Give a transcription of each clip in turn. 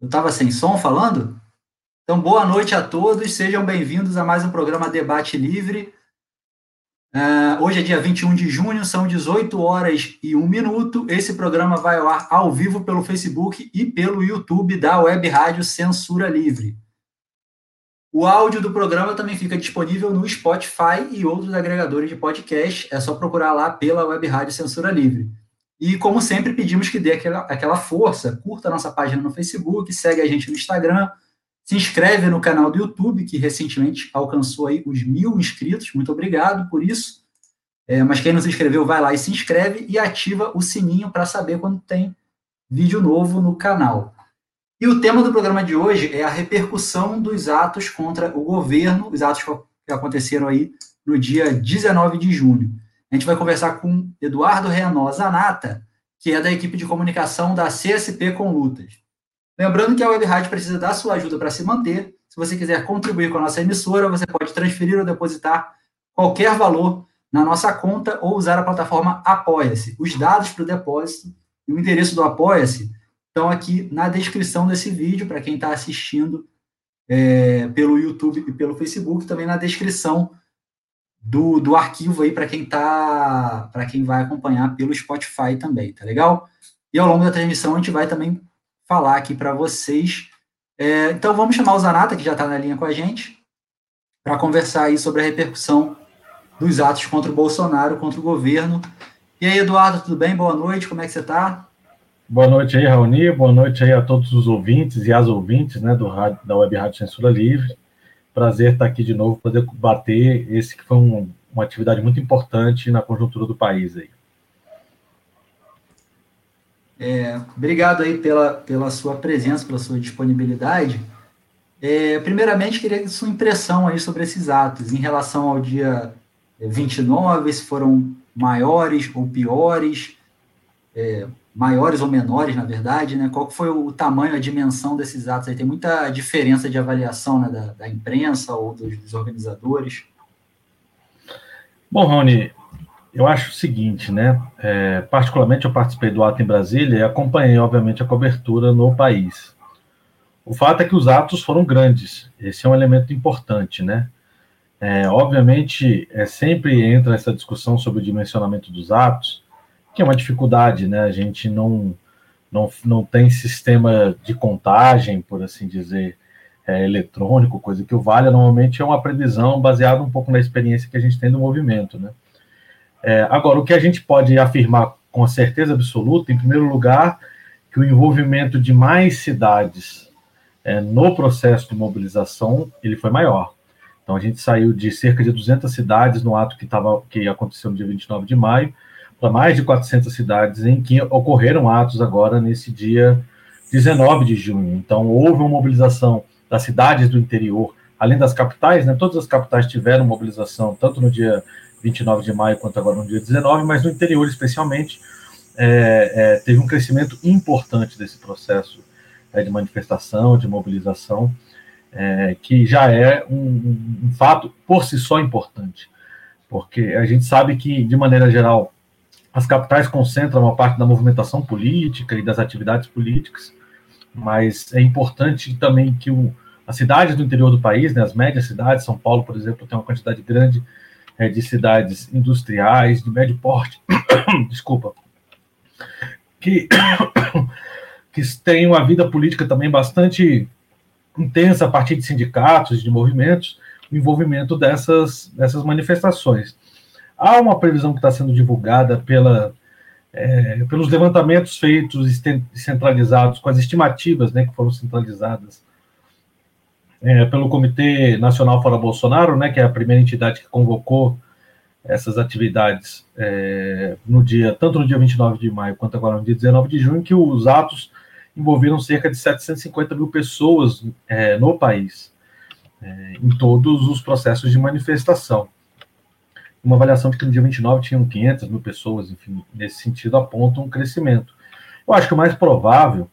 Eu estava sem som falando? Então, boa noite a todos, sejam bem-vindos a mais um programa Debate Livre. Uh, hoje é dia 21 de junho, são 18 horas e 1 minuto. Esse programa vai ao ar ao vivo pelo Facebook e pelo YouTube da Web Rádio Censura Livre. O áudio do programa também fica disponível no Spotify e outros agregadores de podcast. É só procurar lá pela Web Rádio Censura Livre. E, como sempre, pedimos que dê aquela, aquela força, curta a nossa página no Facebook, segue a gente no Instagram, se inscreve no canal do YouTube, que recentemente alcançou aí os mil inscritos, muito obrigado por isso. É, mas quem não se inscreveu, vai lá e se inscreve e ativa o sininho para saber quando tem vídeo novo no canal. E o tema do programa de hoje é a repercussão dos atos contra o governo, os atos que aconteceram aí no dia 19 de junho. A gente vai conversar com Eduardo Reanó Zanata, que é da equipe de comunicação da CSP com Lutas. Lembrando que a Web precisa da sua ajuda para se manter. Se você quiser contribuir com a nossa emissora, você pode transferir ou depositar qualquer valor na nossa conta ou usar a plataforma Apoia-se. Os dados para o depósito e o endereço do Apoia-se estão aqui na descrição desse vídeo, para quem está assistindo é, pelo YouTube e pelo Facebook, também na descrição do, do arquivo aí para quem tá para quem vai acompanhar pelo Spotify também, tá legal? E ao longo da transmissão a gente vai também falar aqui para vocês. É, então vamos chamar o Zanata, que já está na linha com a gente, para conversar aí sobre a repercussão dos atos contra o Bolsonaro, contra o governo. E aí, Eduardo, tudo bem? Boa noite, como é que você está? Boa noite aí, Raoni, boa noite aí a todos os ouvintes e as ouvintes né, do da Web Rádio Censura Livre. Prazer estar aqui de novo, poder bater esse que foi um, uma atividade muito importante na conjuntura do país aí. É, obrigado aí pela, pela sua presença, pela sua disponibilidade. É, primeiramente, queria sua impressão aí sobre esses atos, em relação ao dia 29, se foram maiores ou piores, é, maiores ou menores, na verdade, né? Qual foi o tamanho, a dimensão desses atos? Aí tem muita diferença de avaliação né, da, da imprensa ou dos, dos, organizadores. Bom, Rony, eu acho o seguinte, né? É, particularmente eu participei do ato em Brasília e acompanhei, obviamente, a cobertura no país. O fato é que os atos foram grandes. Esse é um elemento importante, né? É, obviamente, é, sempre entra essa discussão sobre o dimensionamento dos atos, que é uma dificuldade, né? A gente não, não, não tem sistema de contagem, por assim dizer, é, eletrônico, coisa que o Vale normalmente é uma previsão baseada um pouco na experiência que a gente tem do movimento, né? É, agora, o que a gente pode afirmar com certeza absoluta, em primeiro lugar, que o envolvimento de mais cidades é, no processo de mobilização ele foi maior. Então, a gente saiu de cerca de 200 cidades no ato que, tava, que aconteceu no dia 29 de maio para mais de 400 cidades em que ocorreram atos agora nesse dia 19 de junho. Então, houve uma mobilização das cidades do interior, além das capitais, né? Todas as capitais tiveram mobilização, tanto no dia 29 de maio quanto agora no dia 19, mas no interior, especialmente, é, é, teve um crescimento importante desse processo é, de manifestação, de mobilização, é, que já é um, um fato por si só importante, porque a gente sabe que, de maneira geral, as capitais concentram uma parte da movimentação política e das atividades políticas, mas é importante também que o, as cidades do interior do país, né, as médias cidades, São Paulo, por exemplo, tem uma quantidade grande é, de cidades industriais, de médio porte, desculpa, que, que têm uma vida política também bastante intensa a partir de sindicatos, de movimentos, o envolvimento dessas, dessas manifestações. Há uma previsão que está sendo divulgada pela, é, pelos levantamentos feitos centralizados, com as estimativas né, que foram centralizadas é, pelo Comitê Nacional Fora Bolsonaro, né, que é a primeira entidade que convocou essas atividades é, no dia, tanto no dia 29 de maio quanto agora no dia 19 de junho, que os atos envolveram cerca de 750 mil pessoas é, no país, é, em todos os processos de manifestação. Uma avaliação de que no dia 29 tinham 500 mil pessoas, enfim, nesse sentido aponta um crescimento. Eu acho que o mais provável,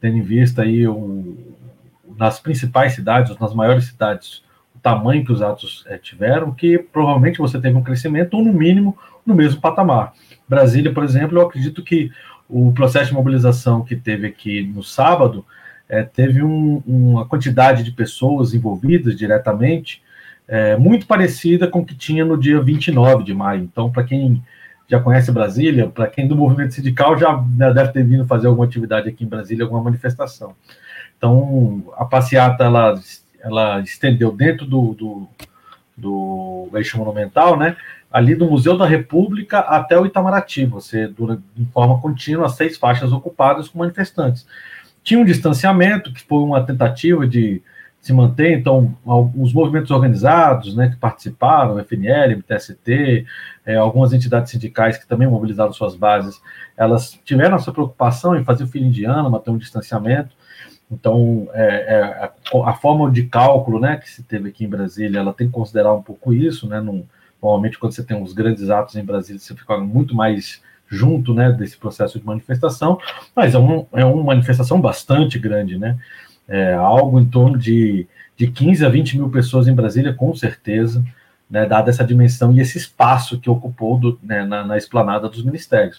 tendo em vista aí o, nas principais cidades, nas maiores cidades, o tamanho que os atos é, tiveram, que provavelmente você teve um crescimento, ou no mínimo, no mesmo patamar. Brasília, por exemplo, eu acredito que o processo de mobilização que teve aqui no sábado é, teve um, uma quantidade de pessoas envolvidas diretamente é, muito parecida com o que tinha no dia 29 de maio. Então, para quem já conhece Brasília, para quem do movimento sindical já deve ter vindo fazer alguma atividade aqui em Brasília, alguma manifestação. Então, a passeata ela, ela estendeu dentro do, do, do eixo monumental, né? Ali do Museu da República até o Itamaraty, você, durante, de forma contínua, seis faixas ocupadas com manifestantes. Tinha um distanciamento, que foi uma tentativa de se manter, então, os movimentos organizados, né, que participaram, FNL, MTST, é, algumas entidades sindicais que também mobilizaram suas bases, elas tiveram essa preocupação em fazer o fio indiano, manter um distanciamento, então, é, é, a, a, forma de cálculo né, que se teve aqui em Brasília, ela tem que considerar um pouco isso, né? Num, normalmente, quando você tem uns grandes atos em Brasília, você fica muito mais junto né, desse processo de manifestação, mas é, um, é uma manifestação bastante grande, né? É algo em torno de, de 15 a 20 mil pessoas em Brasília, com certeza, né, dada essa dimensão e esse espaço que ocupou do, né, na, na esplanada dos ministérios.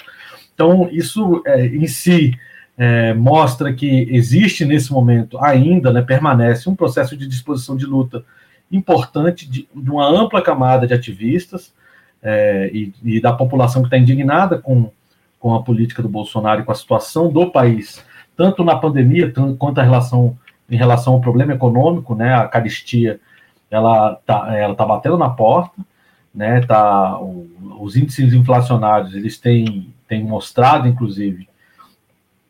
Então, isso é, em si é, mostra que existe nesse momento ainda, né, permanece um processo de disposição de luta importante de, de uma ampla camada de ativistas é, e, e, da população que está indignada com, com a política do Bolsonaro e com a situação do país, tanto na pandemia quanto a relação, em relação ao problema econômico, né, a caristia ela está ela tá batendo na porta, né, tá, os índices inflacionários eles têm, têm mostrado, inclusive,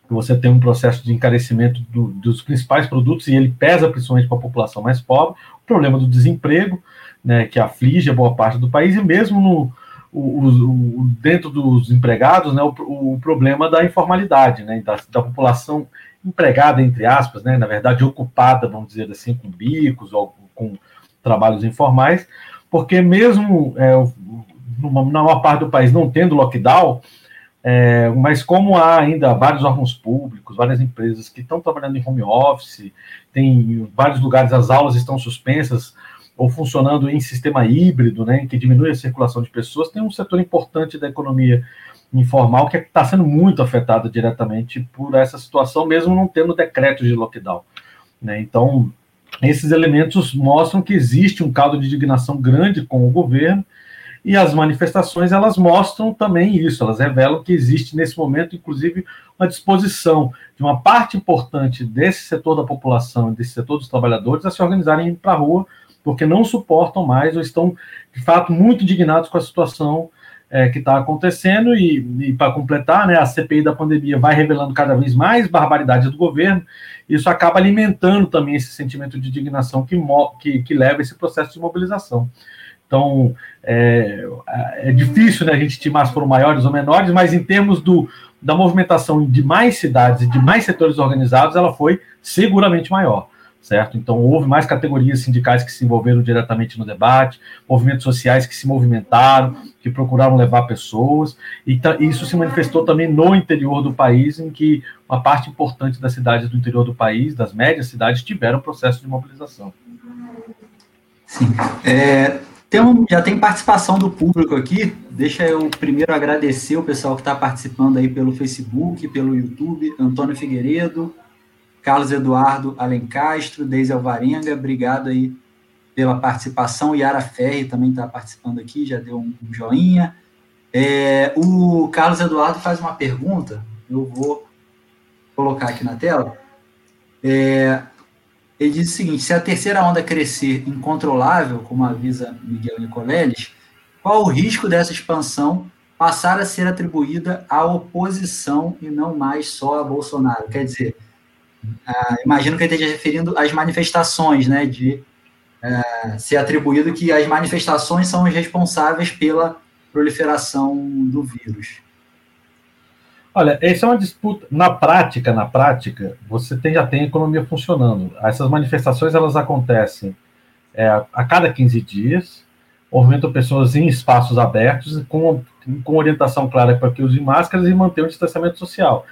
que você tem um processo de encarecimento do, dos principais produtos e ele pesa principalmente para a população mais pobre, o problema do desemprego, né, que aflige a boa parte do país, e mesmo no, o, o, dentro dos empregados, né, o, problema da informalidade, né, da, da, população empregada, entre aspas, né, na verdade ocupada, vamos dizer assim, com bicos ou com trabalhos informais, porque mesmo é, numa, na maior parte do país não tendo lockdown, é, mas como há ainda vários órgãos públicos, várias empresas que estão trabalhando em home office, tem em vários lugares as aulas estão suspensas ou funcionando em sistema híbrido, né, que diminui a circulação de pessoas, tem um setor importante da economia informal que está sendo muito afetado diretamente por essa situação, mesmo não tendo decreto de lockdown. Né? Então, esses elementos mostram que existe um caldo de indignação grande com o governo e as manifestações elas mostram também isso, elas revelam que existe nesse momento, inclusive, uma disposição de uma parte importante desse setor da população, desse setor dos trabalhadores, a se organizarem para a rua, porque não suportam mais ou estão, de fato, muito indignados com a situação é, que está acontecendo. E, e para completar, né, a CPI da pandemia vai revelando cada vez mais barbaridades do governo, isso acaba alimentando também esse sentimento de indignação que, que, que leva esse processo de mobilização. Então, é, é difícil né, a gente estimar se foram maiores ou menores, mas em termos do, da movimentação de mais cidades e de mais setores organizados, ela foi seguramente maior, certo? Então, houve mais categorias sindicais que se envolveram diretamente no debate, movimentos sociais que se movimentaram, que procuraram levar pessoas, e isso se manifestou também no interior do país, em que uma parte importante das cidades do interior do país, das médias cidades, tiveram processo de mobilização. Sim. É, tem um, já tem participação do público aqui. Deixa eu primeiro agradecer o pessoal que está participando aí pelo Facebook, pelo YouTube. Antônio Figueiredo, Carlos Eduardo Alencastro, Deise Alvarenga, obrigado aí pela participação. Yara Ferri também está participando aqui, já deu um, joinha. É, o Carlos Eduardo faz uma pergunta, eu vou colocar aqui na tela. É, ele diz o seguinte: se a terceira onda crescer incontrolável, como avisa Miguel Nicoleles, qual o risco dessa expansão passar a ser atribuída à oposição e não mais só a Bolsonaro. Quer dizer, uh, imagino que ele esteja referindo às manifestações, né, de uh, ser atribuído que as manifestações são as responsáveis pela proliferação do vírus. Olha, essa é uma disputa. Na prática, na prática, você tem, já tem a economia funcionando. Essas manifestações elas acontecem é, a cada 15 dias, movimentam pessoas em espaços abertos, com, com orientação clara para que usem máscaras e manter o distanciamento social.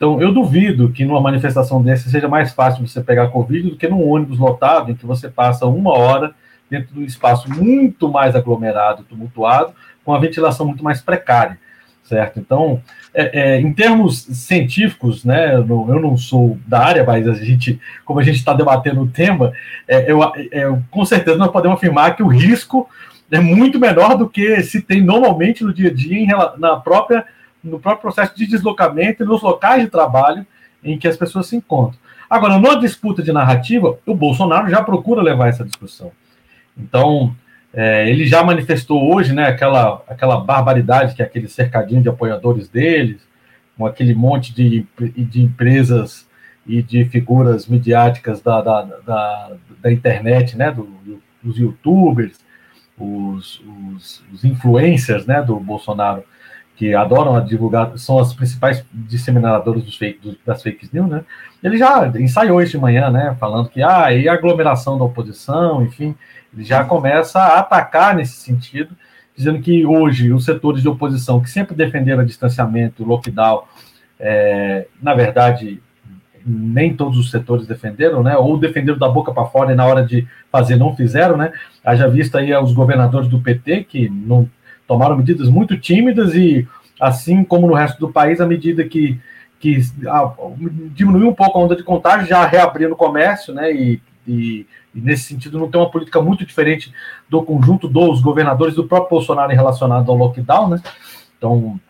Então, eu duvido que numa manifestação dessa seja mais fácil você pegar Covid do que num ônibus lotado, em que você passa uma hora dentro de um espaço muito mais aglomerado, tumultuado, com a ventilação muito mais precária certo? Então, é, é, em termos científicos, né, eu não, eu sou da área, mas a gente, como a gente está debatendo o tema, é, eu, é, com certeza nós podemos afirmar que o risco é muito menor do que se tem normalmente no dia a dia em, na própria, no próprio processo de deslocamento e nos locais de trabalho em que as pessoas se encontram. Agora, na disputa de narrativa, o Bolsonaro já procura levar essa discussão. Então, é, ele já manifestou hoje né, aquela, aquela barbaridade que é aquele cercadinho de apoiadores deles, com aquele monte de, de empresas e de figuras midiáticas da, da, da, da internet, né, do, dos youtubers, os, os, os, influencers né, do Bolsonaro, que adoram divulgar, são as principais disseminadores dos fake, dos, das fake news, né? Ele já ensaiou isso de manhã, né? Falando que ah, e a aglomeração da oposição, enfim, ele já começa a atacar nesse sentido, dizendo que hoje os setores de oposição que sempre defenderam o distanciamento, lockdown, é, na verdade, nem todos os setores defenderam, né? Ou defenderam da boca para fora e na hora de fazer não fizeram, né? Haja visto aí os governadores do PT que não tomaram medidas muito tímidas e, assim como no resto do país, a medida que, que a, diminuiu um pouco a onda de contágio, já reabrindo o comércio, né? E, e e nesse sentido não tem uma política muito diferente do conjunto dos governadores do próprio Bolsonaro relacionado ao lockdown, né? Então,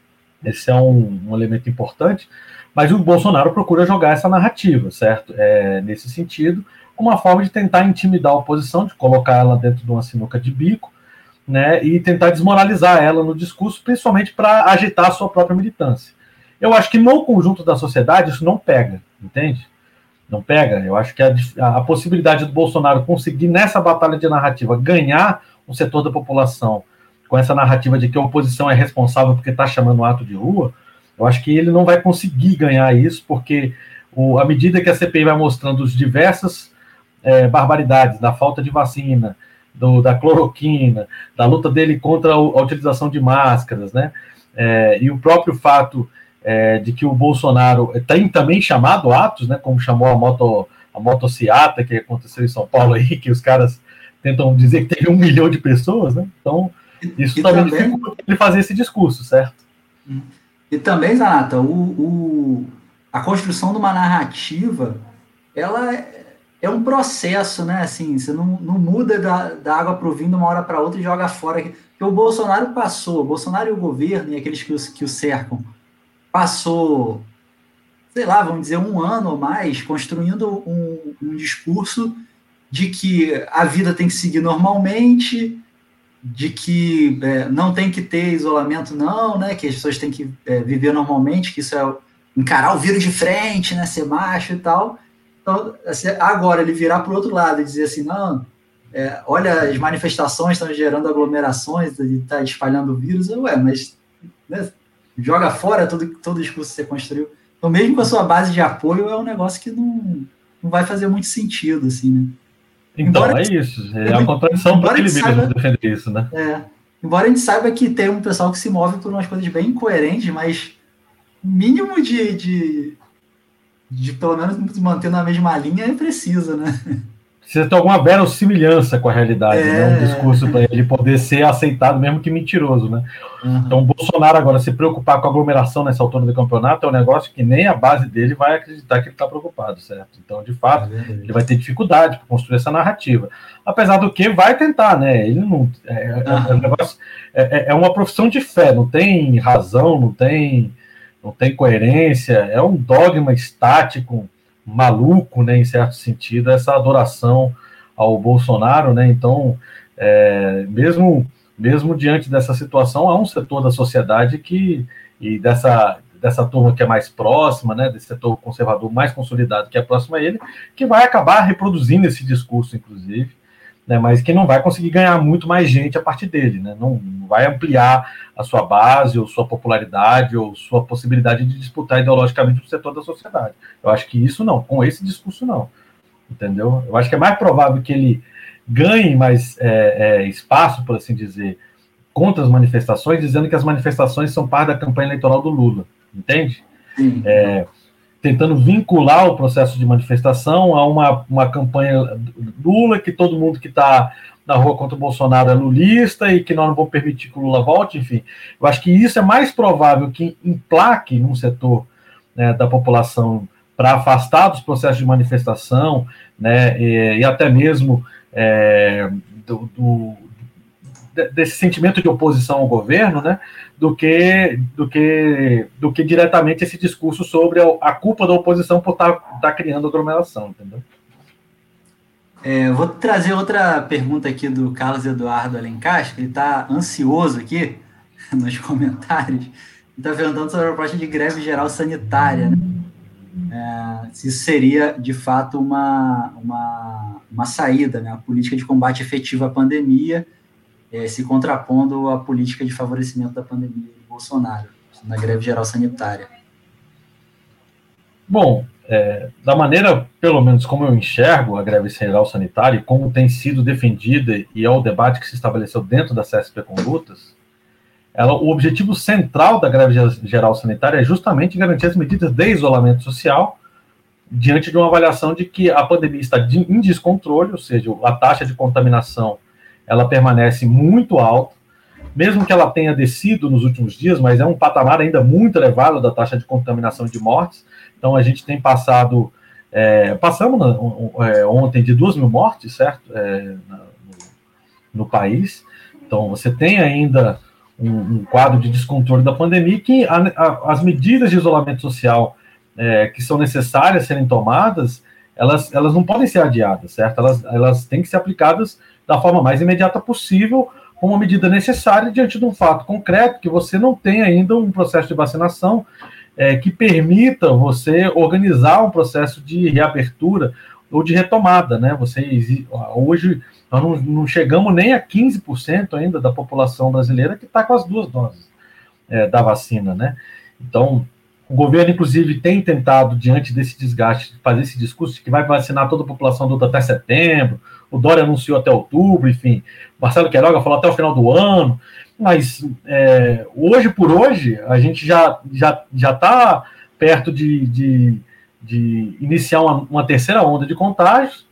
esse é um, um elemento importante. Mas o Bolsonaro procura jogar essa narrativa, certo? É, nesse sentido, uma forma de tentar intimidar a oposição, de colocar ela dentro de uma sinuca de bico, né? E tentar desmoralizar ela no discurso, principalmente para agitar a sua própria militância. Eu acho que no conjunto da sociedade isso não pega, entende? não pega. Eu acho que a, a, possibilidade do Bolsonaro conseguir, nessa batalha de narrativa, ganhar um setor da população com essa narrativa de que a oposição é responsável porque está chamando ato de rua, eu acho que ele não vai conseguir ganhar isso, porque o, à medida que a CPI vai mostrando as diversas é, barbaridades da falta de vacina, do, da cloroquina, da luta dele contra a, utilização de máscaras, né? É, e o próprio fato é, de que o Bolsonaro tem também chamado atos, né, como chamou a moto a motociata que aconteceu em São Paulo aí, que os caras tentam dizer que teve um milhão de pessoas, né? Então, isso e também, também ele fazer esse discurso, certo? E também, Zanata, o, o, a construção de uma narrativa, ela é, um processo, né? Assim, você não, não muda da, da água para o vinho de uma hora para outra e joga fora. Porque o Bolsonaro passou, o Bolsonaro e o governo e aqueles que, que o cercam, passou, sei lá, vamos dizer, um ano ou mais construindo um, um discurso de que a vida tem que seguir normalmente, de que é, não tem que ter isolamento, não, né? Que as pessoas têm que é, viver normalmente, que isso é encarar o vírus de frente, né? Ser macho e tal. Então, assim, agora ele virar para o outro lado e dizer assim, não, é, olha, as manifestações estão gerando aglomerações e está espalhando o vírus, ué, mas né, joga fora todo, todo o discurso que você construiu. Então, mesmo com a sua base de apoio, é um negócio que não, não vai fazer muito sentido, assim, né? Então, embora, é isso. É uma contradição para ele mesmo defender isso, né? É, embora a gente saiba que tem um pessoal que se move por umas coisas bem incoerentes, mas mínimo de, de, de pelo menos manter na mesma linha é preciso, né? precisa ter alguma verossimilhança com a realidade, é. né? Um discurso para ele poder ser aceitado, mesmo que mentiroso, né? Uhum. Então, o Bolsonaro agora se preocupar com a aglomeração nessa altura do campeonato é um negócio que nem a base dele vai acreditar que ele está preocupado, certo? Então, de fato, é ele vai ter dificuldade para construir essa narrativa. Apesar do que vai tentar, né? Ele não é, uhum. é, um negócio, é, é, é uma profissão de fé, não tem razão, não tem não tem coerência, é um dogma estático maluco, né, em certo sentido, essa adoração ao Bolsonaro, né? Então, é, mesmo mesmo diante dessa situação, há um setor da sociedade que, e dessa, dessa turma que é mais próxima, né, desse setor conservador mais consolidado que é próximo a ele, que vai acabar reproduzindo esse discurso, inclusive, né, mas que não vai conseguir ganhar muito mais gente a partir dele, né, não, não vai ampliar a sua base, ou sua popularidade, ou sua possibilidade de disputar ideologicamente o setor da sociedade. Eu acho que isso não, com esse discurso não, entendeu? Eu acho que é mais provável que ele ganhe mais é, é, espaço, por assim dizer, contra as manifestações, dizendo que as manifestações são parte da campanha eleitoral do Lula, entende? É, tentando vincular o processo de manifestação a uma, uma campanha Lula, que todo mundo que está na rua contra o Bolsonaro é lulista e que nós não vamos permitir que o Lula volte, enfim. Eu acho que isso é mais provável que emplaque num setor né, da população para afastar dos processos de manifestação, né, e, e até mesmo é, do, do, desse sentimento de oposição ao governo, né, do que do que do que diretamente esse discurso sobre a, culpa da oposição por estar tá, tá criando aglomeração, entendeu? É, vou trazer outra pergunta aqui do Carlos Eduardo Alencar, que ele está ansioso aqui nos comentários, está perguntando sobre a proposta de greve geral sanitária, né? é, se isso seria de fato uma, uma, uma saída, né? a política de combate efetivo à pandemia, é, se contrapondo à política de favorecimento da pandemia de Bolsonaro, na greve geral sanitária. Bom, é, da maneira, pelo menos como eu enxergo a greve geral sanitária como tem sido defendida e é o debate que se estabeleceu dentro da CSP Condutas, ela, o objetivo central da greve geral sanitária é justamente garantir as medidas de isolamento social diante de uma avaliação de que a pandemia está em descontrole, ou seja, a taxa de contaminação ela permanece muito alta, mesmo que ela tenha descido nos últimos dias, mas é um patamar ainda muito elevado da taxa de contaminação de mortes. Então a gente tem passado, é, passamos na, é, ontem de duas mil mortes, certo, é, no, no, país. Então você tem ainda um, um, quadro de descontrole da pandemia que a, a, as medidas de isolamento social é, que são necessárias serem tomadas, elas, elas não podem ser adiadas, certo? Elas, elas têm que ser aplicadas da forma mais imediata possível, como medida necessária diante de um fato concreto, que você não tem ainda um processo de vacinação é, que permita você organizar um processo de reabertura ou de retomada, né? Você, hoje nós não, não chegamos nem a 15% ainda da população brasileira que está com as duas doses é, da vacina, né? Então, o governo, inclusive, tem tentado, diante desse desgaste, fazer esse discurso de que vai vacinar toda a população adulta até setembro. O Dória anunciou até outubro, enfim. Marcelo Queiroga falou até o final do ano. Mas é, hoje por hoje, a gente já já já está perto de, de, de iniciar uma, uma, terceira onda de contágios.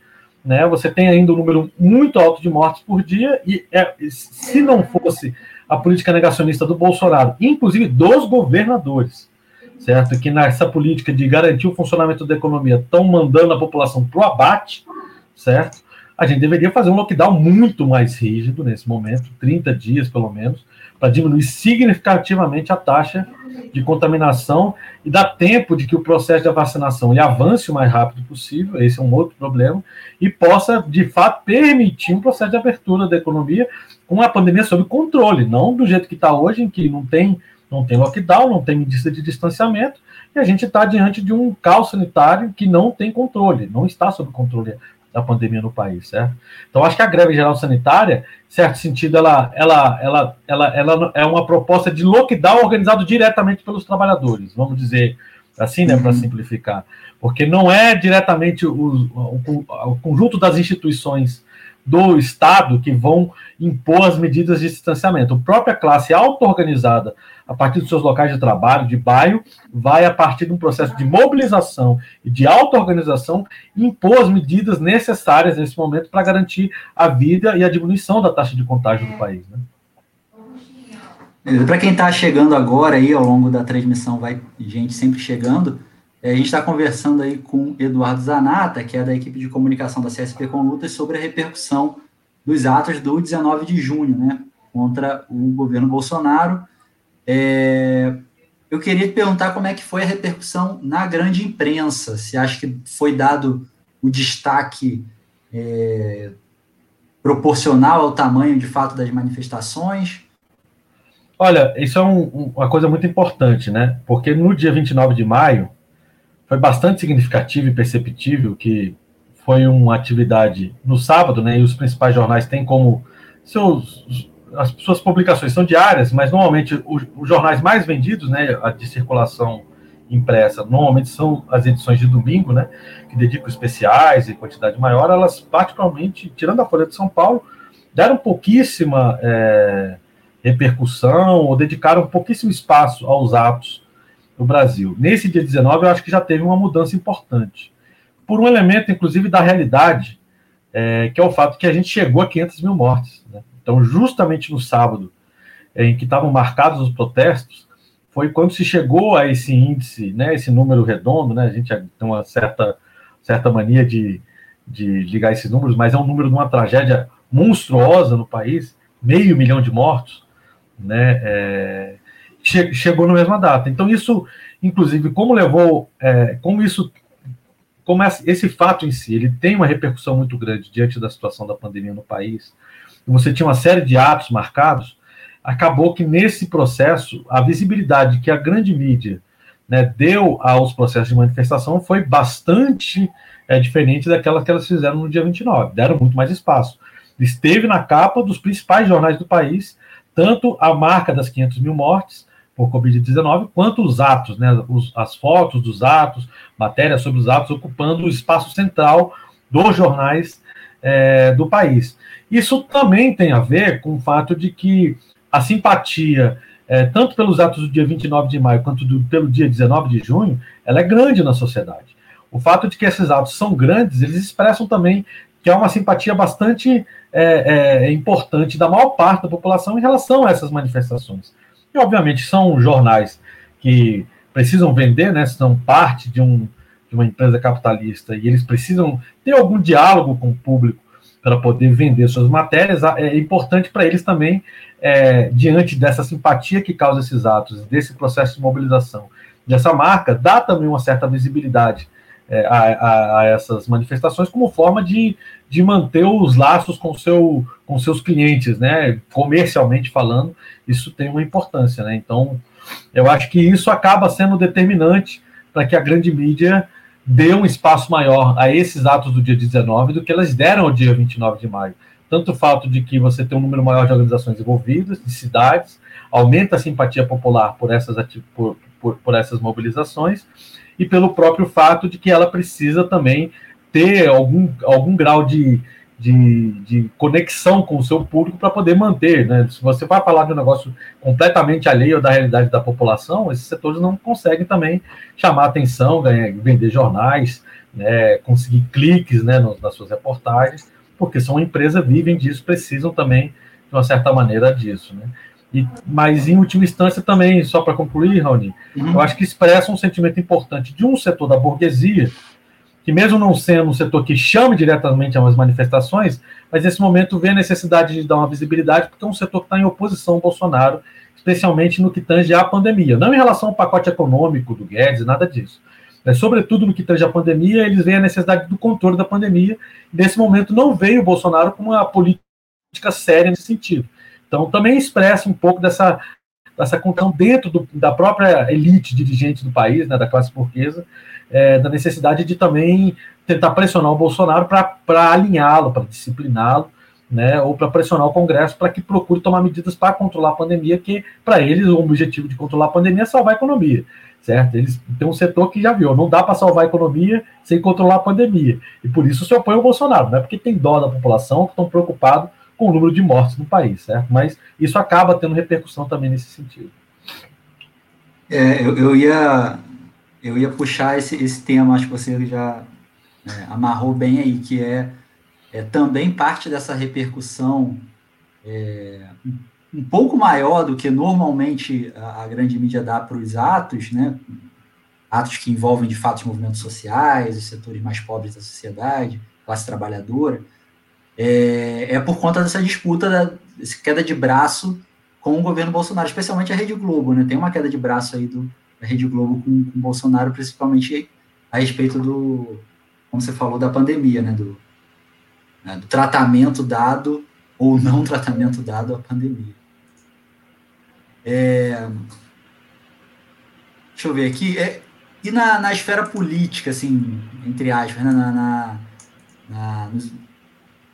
Né? Você tem ainda um número muito alto de mortes por dia. E é, se não fosse a política negacionista do Bolsonaro, inclusive dos governadores, certo? Que nessa política de garantir o funcionamento da economia estão mandando a população para o abate, certo? A gente deveria fazer um lockdown muito mais rígido nesse momento, 30 dias pelo menos, para diminuir significativamente a taxa de contaminação e dar tempo de que o processo de vacinação ele avance o mais rápido possível, esse é um outro problema, e possa, de fato, permitir um processo de abertura da economia com a pandemia sob controle, não do jeito que está hoje, em que não tem não tem lockdown, não tem medida de distanciamento, e a gente está diante de um caos sanitário que não tem controle, não está sob controle da pandemia no país, certo? Então, acho que a greve geral sanitária, em certo sentido, ela, ela, ela, ela, ela é uma proposta de lockdown organizado diretamente pelos trabalhadores, vamos dizer assim, né, para uhum. simplificar, porque não é diretamente o, o, o conjunto das instituições do Estado que vão impor as medidas de distanciamento. A própria classe auto-organizada, a partir dos seus locais de trabalho, de bairro, vai, a partir de um processo de mobilização e de auto-organização, impor as medidas necessárias nesse momento para garantir a vida e a diminuição da taxa de contágio do país. Né? Para quem está chegando agora aí, ao longo da transmissão, vai gente sempre chegando, a gente está conversando aí com Eduardo Zanata, que é da equipe de comunicação da CSP com Lutas, sobre a repercussão dos atos do 19 de junho, né, contra o governo Bolsonaro. É, eu queria te perguntar como é que foi a repercussão na grande imprensa. Se acha que foi dado o destaque é, proporcional ao tamanho de fato das manifestações? Olha, isso é um, uma coisa muito importante, né? Porque no dia 29 de maio foi bastante significativo e perceptível que foi uma atividade no sábado, né? E os principais jornais têm como seus as suas publicações são diárias, mas normalmente os, os jornais mais vendidos, né, de circulação impressa, normalmente são as edições de domingo, né, que dedicam especiais e quantidade maior, elas particularmente, tirando a Folha de São Paulo, deram pouquíssima é, repercussão ou dedicaram pouquíssimo espaço aos atos no Brasil. Nesse dia 19, eu acho que já teve uma mudança importante. Por um elemento, inclusive, da realidade, é, que é o fato que a gente chegou a 500 mil mortes. Né? Então, justamente no sábado, em que estavam marcados os protestos, foi quando se chegou a esse índice, né, esse número redondo, né, a gente tem uma certa, certa mania de, de ligar esses números, mas é um número de uma tragédia monstruosa no país, meio milhão de mortos, né, é, che chegou na mesma data. Então isso, inclusive, como levou, é, como isso, como esse fato em si, ele tem uma repercussão muito grande diante da situação da pandemia no país. Você tinha uma série de atos marcados. Acabou que nesse processo a visibilidade que a grande mídia né, deu aos processos de manifestação foi bastante é, diferente daquela que elas fizeram no dia 29. Deram muito mais espaço. Esteve na capa dos principais jornais do país tanto a marca das 500 mil mortes por Covid-19, quanto os atos, né, os, as fotos dos atos, matérias sobre os atos, ocupando o espaço central dos jornais é, do país. Isso também tem a ver com o fato de que a simpatia, é, tanto pelos atos do dia 29 de maio quanto do, pelo dia 19 de junho, ela é grande na sociedade. O fato de que esses atos são grandes, eles expressam também que há uma simpatia bastante é, é, importante da maior parte da população em relação a essas manifestações. E, obviamente, são jornais que precisam vender, né, são parte de, um, de uma empresa capitalista e eles precisam ter algum diálogo com o público para poder vender suas matérias. É importante para eles também, é, diante dessa simpatia que causa esses atos, desse processo de mobilização, dessa marca, dá também uma certa visibilidade é, a, a, a, essas manifestações como forma de, de manter os laços com, seu, com seus clientes, né? Comercialmente falando, isso tem uma importância, né? Então, eu acho que isso acaba sendo determinante para que a grande mídia dê um espaço maior a esses atos do dia 19 do que elas deram ao dia 29 de maio. Tanto o fato de que você tem um número maior de organizações envolvidas, de cidades, aumenta a simpatia popular por essas, por, por, por essas mobilizações, e pelo próprio fato de que ela precisa também ter algum, algum grau de, de, de conexão com o seu público para poder manter. Né? Se você vai falar de um negócio completamente alheio da realidade da população, esses setores não conseguem também chamar atenção, ganhar, vender jornais, né, conseguir cliques né, nas suas reportagens, porque são uma empresa, vivem disso, precisam também, de uma certa maneira, disso. Né? E, mas, em última instância, também, só para concluir, Raoni, uhum. eu acho que expressa um sentimento importante de um setor da burguesia, que mesmo não sendo um setor que chame diretamente a umas manifestações, mas nesse momento vê a necessidade de dar uma visibilidade, porque é um setor que está em oposição ao Bolsonaro, especialmente no que tange à pandemia. Não em relação ao pacote econômico do Guedes, nada disso. Mas, sobretudo no que tange à pandemia, eles veem a necessidade do controle da pandemia. E nesse momento não veio o Bolsonaro com uma política séria nesse sentido. Então, também expressa um pouco dessa, dessa condição dentro do, da própria elite dirigente do país, né, da classe burguesa, é, da necessidade de também tentar pressionar o Bolsonaro para alinhá-lo, para discipliná-lo, né, ou para pressionar o Congresso para que procure tomar medidas para controlar a pandemia, que para eles o objetivo de controlar a pandemia é salvar a economia, certo? Eles têm um setor que já viu, não dá para salvar a economia sem controlar a pandemia, e por isso se opõe ao Bolsonaro, não é porque tem dó da população, que estão preocupados com o número de mortes no país, certo? Mas isso acaba tendo repercussão também nesse sentido. É, eu, eu, ia, eu ia puxar esse, esse tema, acho que você já é, amarrou bem aí, que é, é também parte dessa repercussão é, um pouco maior do que normalmente a, a grande mídia dá para os atos, né? atos que envolvem de fato os movimentos sociais, os setores mais pobres da sociedade, classe trabalhadora, é, é por conta dessa disputa, dessa queda de braço com o governo Bolsonaro, especialmente a Rede Globo, né? Tem uma queda de braço aí do, da Rede Globo com, com o Bolsonaro, principalmente a respeito do, como você falou, da pandemia, né? Do, né, do tratamento dado ou não tratamento dado à pandemia. É, deixa eu ver aqui. É, e na, na esfera política, assim, entre aspas, né, na, na, na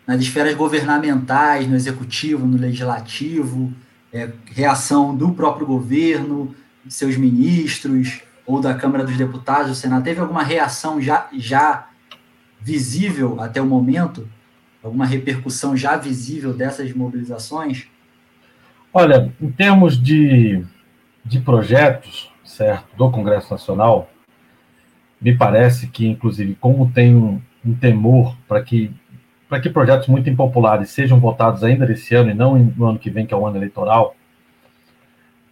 nas esferas governamentais, no executivo, no legislativo, é, reação do próprio governo, seus ministros, ou da Câmara dos Deputados, do Senado, teve alguma reação já, já visível até o momento? Alguma repercussão já visível dessas mobilizações? Olha, em termos de, de projetos, certo, do Congresso Nacional, me parece que, inclusive, como tem um, um temor para que para que projetos muito impopulares sejam votados ainda nesse ano e não no ano que vem, que é o ano eleitoral,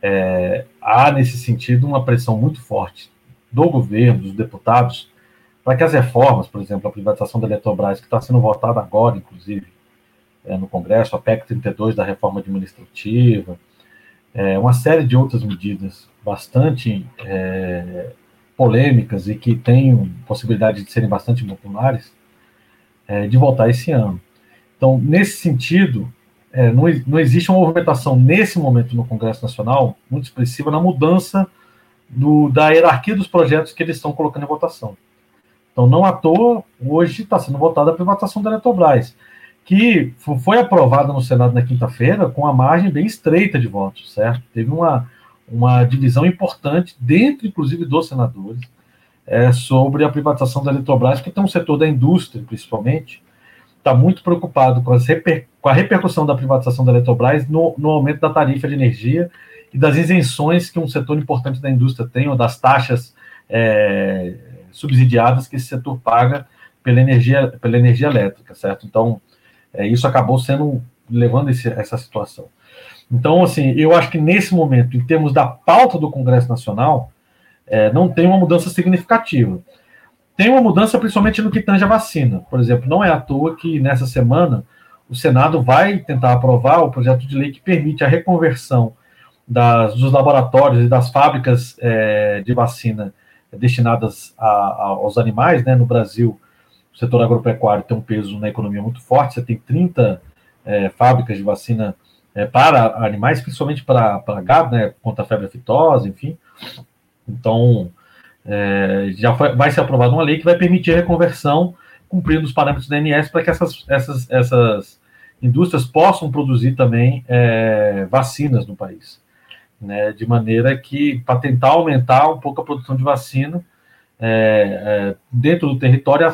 é, há, nesse sentido, uma pressão muito forte do governo, dos deputados, para que as reformas, por exemplo, a privatização da Eletrobras, que está sendo votada agora, inclusive, é, no Congresso, a PEC 32 da reforma administrativa, é, uma série de outras medidas bastante é, polêmicas e que têm possibilidade de serem bastante populares, é, de voltar esse ano. Então, nesse sentido, é, não, não existe uma movimentação nesse momento no Congresso Nacional muito expressiva na mudança do, da hierarquia dos projetos que eles estão colocando em votação. Então, não à toa, hoje está sendo votada a privatização da Eletrobras, que foi aprovada no Senado na quinta-feira com uma margem bem estreita de votos, certo? Teve uma, uma divisão importante, dentro, inclusive, dos senadores, é, sobre a privatização da Eletrobras, que tem um setor da indústria, principalmente, está muito preocupado com, reper, com, a repercussão da privatização da Eletrobras no, no, aumento da tarifa de energia e das isenções que um setor importante da indústria tem, ou das taxas é, subsidiadas que esse setor paga pela energia, pela energia elétrica, certo? Então, é, isso acabou sendo levando esse, essa situação. Então, assim, eu acho que nesse momento, em termos da pauta do Congresso Nacional, é, não tem uma mudança significativa. Tem uma mudança principalmente no que tange a vacina. Por exemplo, não é à toa que nessa semana o Senado vai tentar aprovar o projeto de lei que permite a reconversão das, dos laboratórios e das fábricas é, de vacina destinadas a, a, aos animais. Né? No Brasil, o setor agropecuário tem um peso na economia muito forte. Você tem 30 é, fábricas de vacina é, para animais, principalmente para, gado, né? contra a febre aftosa, enfim. Então, é, já foi, vai ser aprovada uma lei que vai permitir a reconversão, cumprindo os parâmetros da ANS, para que essas, essas, essas indústrias possam produzir também é, vacinas no país. Né, de maneira que, para tentar aumentar um pouco a produção de vacina é, é dentro do território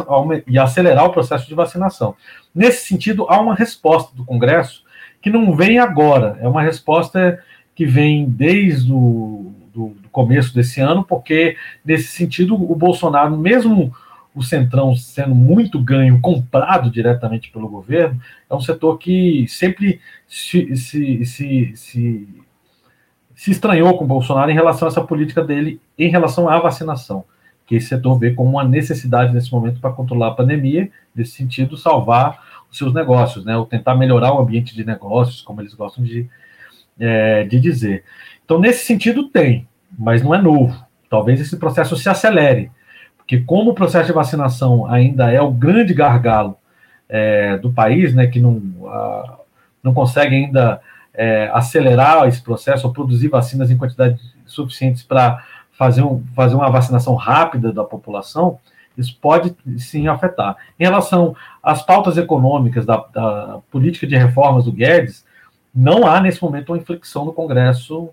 e acelerar o processo de vacinação. Nesse sentido, há uma resposta do Congresso que não vem agora, é uma resposta que vem desde o começo desse ano, porque, nesse sentido, o Bolsonaro, mesmo o Centrão sendo muito ganho, comprado diretamente pelo governo, é um setor que sempre se, se, se, se, se estranhou com o Bolsonaro em relação a essa política dele em relação à vacinação, que esse setor vê como uma necessidade nesse momento para controlar a pandemia, nesse sentido, salvar os seus negócios, né, ou tentar melhorar o ambiente de negócios, como eles gostam de, é, de dizer. Então, nesse sentido, tem mas não é novo. Talvez esse processo se acelere, porque como o processo de vacinação ainda é o grande gargalo é, do país, né, que não, a, não consegue ainda é, acelerar esse processo ou produzir vacinas em quantidades suficientes para fazer, um, fazer uma vacinação rápida da população, isso pode sim afetar. Em relação às pautas econômicas da, da política de reformas do Guedes, não há nesse momento uma inflexão no Congresso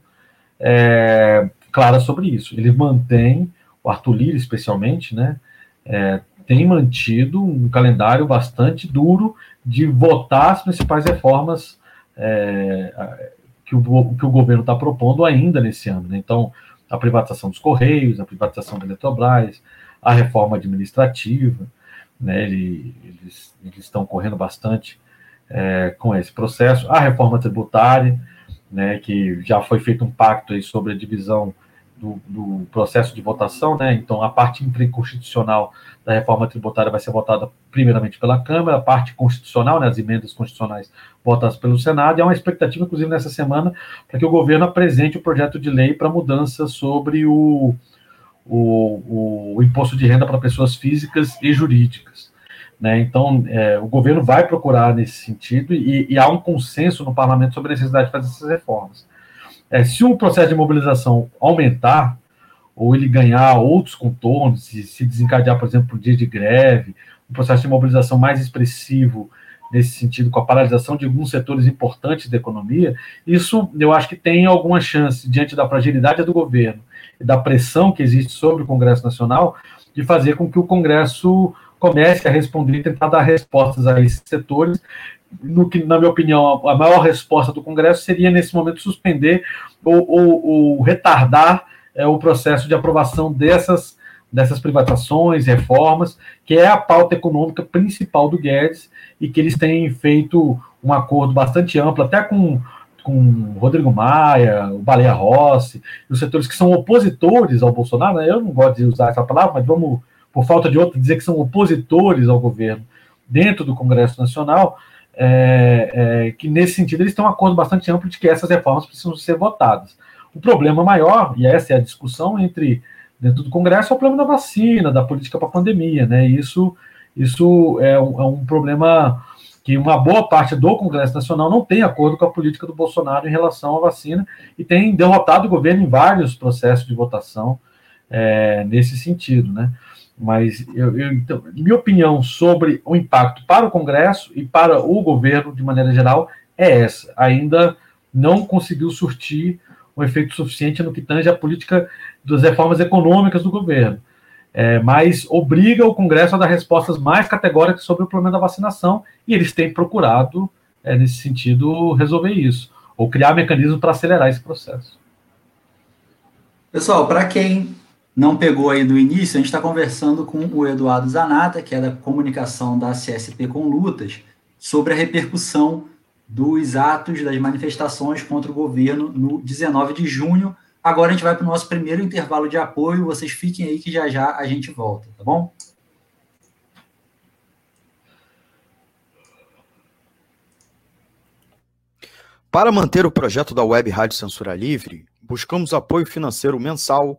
é, clara sobre isso. Ele mantém, o Arthur Lira especialmente, né, é, tem mantido um calendário bastante duro de votar as principais reformas é, que, o, que o governo está propondo ainda nesse ano. Né? Então, a privatização dos Correios, a privatização da Eletrobras, a reforma administrativa, né, ele, eles, eles, estão correndo bastante é, com esse processo, a reforma tributária, né, que já foi feito um pacto aí sobre a divisão do, do, processo de votação, né? Então, a parte inconstitucional da reforma tributária vai ser votada primeiramente pela Câmara, a parte constitucional, né, as emendas constitucionais votadas pelo Senado, e há uma expectativa, inclusive, nessa semana, para que o governo apresente o projeto de lei para mudança sobre o, o, o, imposto de renda para pessoas físicas e jurídicas. Né? Então, é, o governo vai procurar nesse sentido e, e, há um consenso no parlamento sobre a necessidade de fazer essas reformas. É, se o processo de mobilização aumentar, ou ele ganhar outros contornos, se, se desencadear, por exemplo, por dia de greve, um processo de mobilização mais expressivo nesse sentido, com a paralisação de alguns setores importantes da economia, isso eu acho que tem alguma chance, diante da fragilidade do governo e da pressão que existe sobre o Congresso Nacional, de fazer com que o Congresso comece a responder e tentar dar respostas a esses setores. No que, na minha opinião, a maior resposta do Congresso seria, nesse momento, suspender ou, ou, ou retardar é, o processo de aprovação dessas, dessas privatizações, reformas, que é a pauta econômica principal do Guedes e que eles têm feito um acordo bastante amplo, até com com Rodrigo Maia, o Baleia Rossi, os setores que são opositores ao Bolsonaro, né? eu não gosto de usar essa palavra, mas vamos, por falta de outra, dizer que são opositores ao governo dentro do Congresso Nacional, é, é, que nesse sentido eles têm um acordo bastante amplo de que essas reformas precisam ser votadas. O problema maior, e essa é a discussão entre dentro do Congresso, é o problema da vacina, da política para a pandemia, né? Isso, isso é um, é um problema que uma boa parte do Congresso Nacional não tem acordo com a política do Bolsonaro em relação à vacina e tem derrotado o governo em vários processos de votação é, nesse sentido, né? Mas eu, eu, então, minha opinião sobre o impacto para o Congresso e para o governo de maneira geral é essa. Ainda não conseguiu surtir um efeito suficiente no que tange a política das reformas econômicas do governo é, mas obriga o Congresso a dar respostas mais categóricas sobre o problema da vacinação, e eles têm procurado, é, nesse sentido, resolver isso, ou criar mecanismos para acelerar esse processo. Pessoal, para quem não pegou aí do início, a gente está conversando com o Eduardo Zanata, que é da comunicação da CSP com Lutas, sobre a repercussão dos atos das manifestações contra o governo no 19 de junho, Agora a gente vai para o nosso primeiro intervalo de apoio. Vocês fiquem aí que já já a gente volta, tá bom? Para manter o projeto da Web Rádio Censura Livre, buscamos apoio financeiro mensal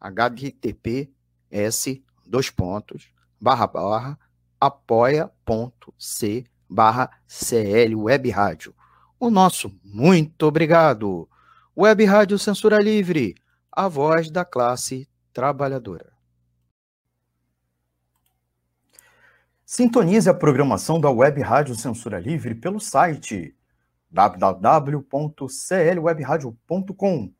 https dois pontos, barra, barra, apoia.c barra CL Web Rádio. O nosso muito obrigado. Web Rádio Censura Livre, a voz da classe trabalhadora. Sintonize a programação da Web Rádio Censura Livre pelo site www.clwebradio.com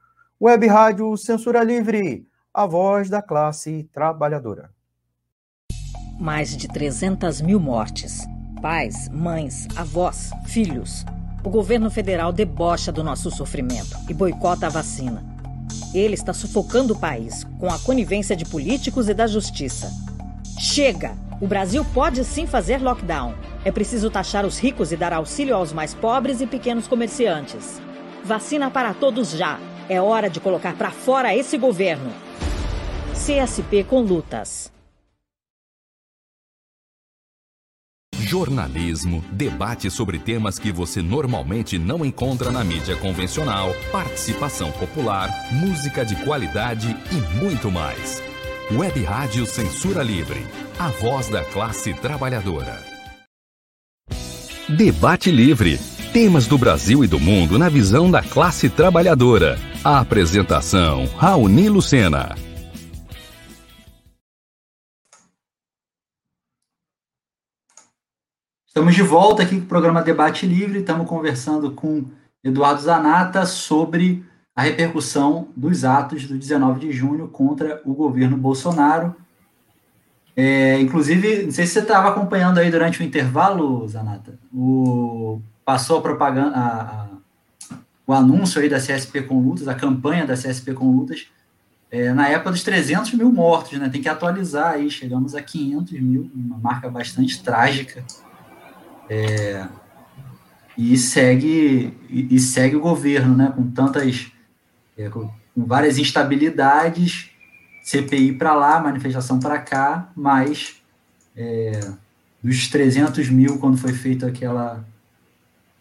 Web Rádio Censura Livre, a voz da classe trabalhadora. Mais de 300 mil mortes. Pais, mães, avós, filhos. O governo federal debocha do nosso sofrimento e boicota a vacina. Ele está sufocando o país com a conivência de políticos e da justiça. Chega! O Brasil pode sim fazer lockdown. É preciso taxar os ricos e dar auxílio aos mais pobres e pequenos comerciantes. Vacina para todos já. É hora de colocar para fora esse governo. CSP com lutas. Jornalismo, debate sobre temas que você normalmente não encontra na mídia convencional, participação popular, música de qualidade e muito mais. Web Rádio Censura Livre, a voz da classe trabalhadora. Debate Livre. Temas do Brasil e do mundo na visão da classe trabalhadora. A apresentação: Raoni Lucena. Estamos de volta aqui com o programa Debate Livre. Estamos conversando com Eduardo Zanata sobre a repercussão dos atos do 19 de junho contra o governo Bolsonaro. É, inclusive, não sei se você estava acompanhando aí durante o intervalo, Zanata, o, passou a propaganda, a, a, o anúncio aí da CSP com lutas, a campanha da CSP com lutas, é, na época dos 300 mil mortos, né? Tem que atualizar aí, chegamos a 500 mil, uma marca bastante trágica. É, e segue e, e, segue o governo, né, com tantas é, com, várias instabilidades, CPI para lá, manifestação para cá, mas é, dos 300 mil quando foi feito aquela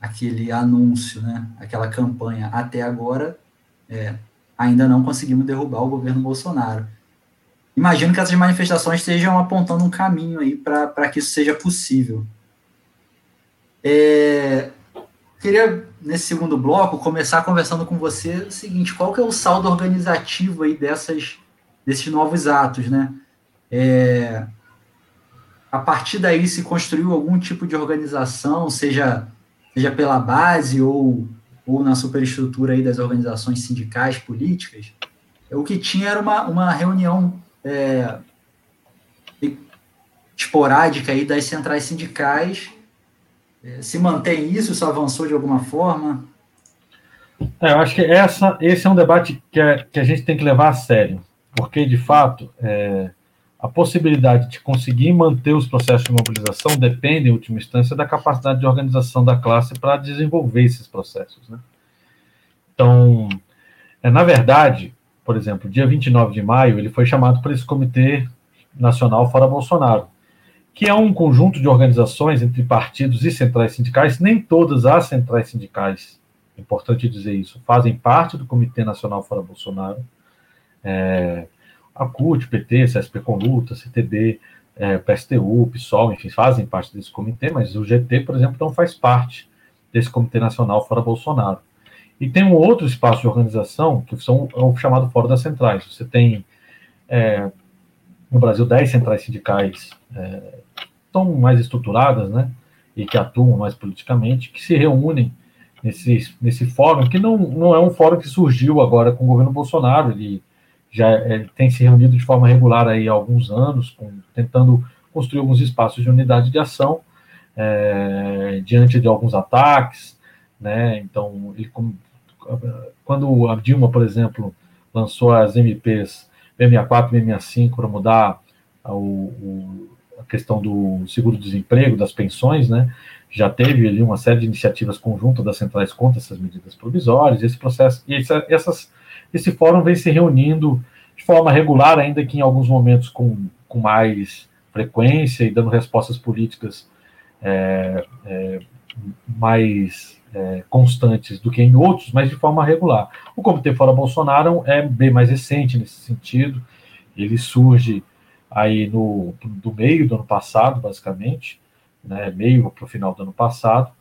aquele anúncio, né, aquela campanha até agora, é, ainda não conseguimos derrubar o governo Bolsonaro. Imagino que essas manifestações estejam apontando um caminho aí para que isso seja possível. É, queria, nesse segundo bloco, começar conversando com você o seguinte, qual que é o saldo organizativo aí dessas, desses novos atos, né? É, a partir daí se construiu algum tipo de organização, seja, seja pela base ou, ou na superestrutura aí das organizações sindicais, políticas. O que tinha era uma, uma reunião é, esporádica aí das centrais sindicais é, se mantém isso? Isso avançou de alguma forma? É, eu acho que essa, esse é um debate que, é, que a gente tem que levar a sério, porque, de fato, é, a possibilidade de conseguir manter os processos de mobilização depende, em última instância, da capacidade de organização da classe para desenvolver esses processos. Né? Então, é, na verdade, por exemplo, dia 29 de maio, ele foi chamado por esse Comitê Nacional Fora Bolsonaro, que é um conjunto de organizações entre partidos e centrais sindicais, nem todas as centrais sindicais, é importante dizer isso, fazem parte do Comitê Nacional Fora Bolsonaro, é, a CUT, PT, CSP com Luta, CTB, é, PSTU, PSOL, enfim, fazem parte desse comitê, mas o GT, por exemplo, não faz parte desse Comitê Nacional Fora Bolsonaro. E tem um outro espaço de organização, que são é o chamado Fora das Centrais. Você tem, é, no Brasil, 10 centrais sindicais é, estão mais estruturadas, né, e que atuam mais politicamente, que se reúnem nesse, nesse fórum, que não, não é um fórum que surgiu agora com o governo Bolsonaro, ele já é, tem se reunido de forma regular aí há alguns anos, com, tentando construir alguns espaços de unidade de ação é, diante de alguns ataques, né, então, ele, quando a Dilma, por exemplo, lançou as MPs B64 e B65 para mudar o, o a questão do seguro-desemprego, das pensões, né? Já teve ali uma série de iniciativas conjuntas das centrais contra essas medidas provisórias, esse processo, e essa, essas, esse fórum vem se reunindo de forma regular, ainda que em alguns momentos com, com mais frequência e dando respostas políticas é, é, mais é, constantes do que em outros, mas de forma regular. O Comitê Fora Bolsonaro é bem mais recente nesse sentido, ele surge aí no do meio do ano passado, basicamente, né, meio para o final do ano passado,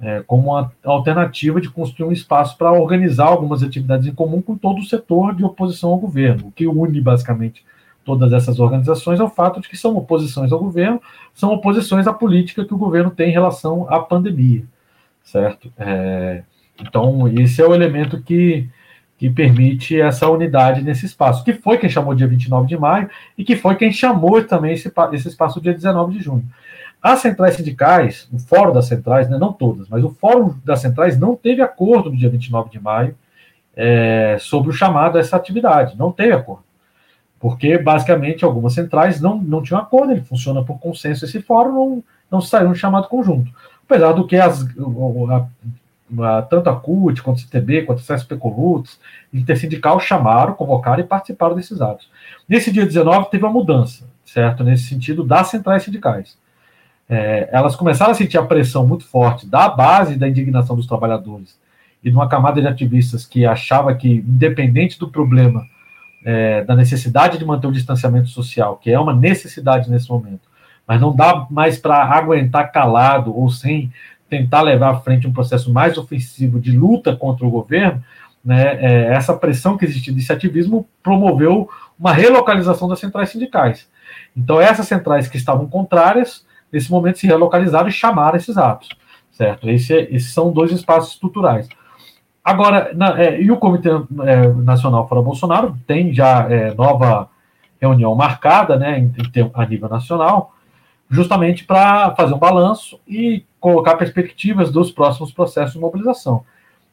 é, como uma alternativa de construir um espaço para organizar algumas atividades em comum com todo o setor de oposição ao governo. O que une, basicamente, todas essas organizações é o fato de que são oposições ao governo, são oposições à política que o governo tem em relação à pandemia, certo? É, então, esse é o elemento que que permite essa unidade nesse espaço, que foi quem chamou dia 29 de maio e que foi quem chamou também esse, esse espaço dia 19 de junho. As centrais sindicais, o fórum das centrais, né, não todas, mas o fórum das centrais não teve acordo no dia 29 de maio é, sobre o chamado a essa atividade, não teve acordo. Porque, basicamente, algumas centrais não, não tinham acordo, ele funciona por consenso, esse fórum não, não saiu um chamado conjunto. Apesar do que as, a, tanto a CUT, quanto a CTB, quanto a CSP Colutos, intersindical chamaram, convocaram e participaram desses atos. Nesse dia 19 teve uma mudança, certo? Nesse sentido das centrais sindicais. É, elas começaram a sentir a pressão muito forte da base da indignação dos trabalhadores e de uma camada de ativistas que achava que, independente do problema, é, da necessidade de manter o distanciamento social, que é uma necessidade nesse momento, mas não dá mais para aguentar calado ou sem tentar levar à frente um processo mais ofensivo de luta contra o governo, né, é, essa pressão que existia desse ativismo promoveu uma relocalização das centrais sindicais. Então, essas centrais que estavam contrárias, nesse momento se relocalizaram e chamaram esses atos, certo? Esse, é, esses são dois espaços estruturais. Agora, na, é, e o Comitê é, Nacional para Bolsonaro tem já é, nova reunião marcada, né, em, a nível nacional, justamente para fazer um balanço e colocar perspectivas dos próximos processos de mobilização.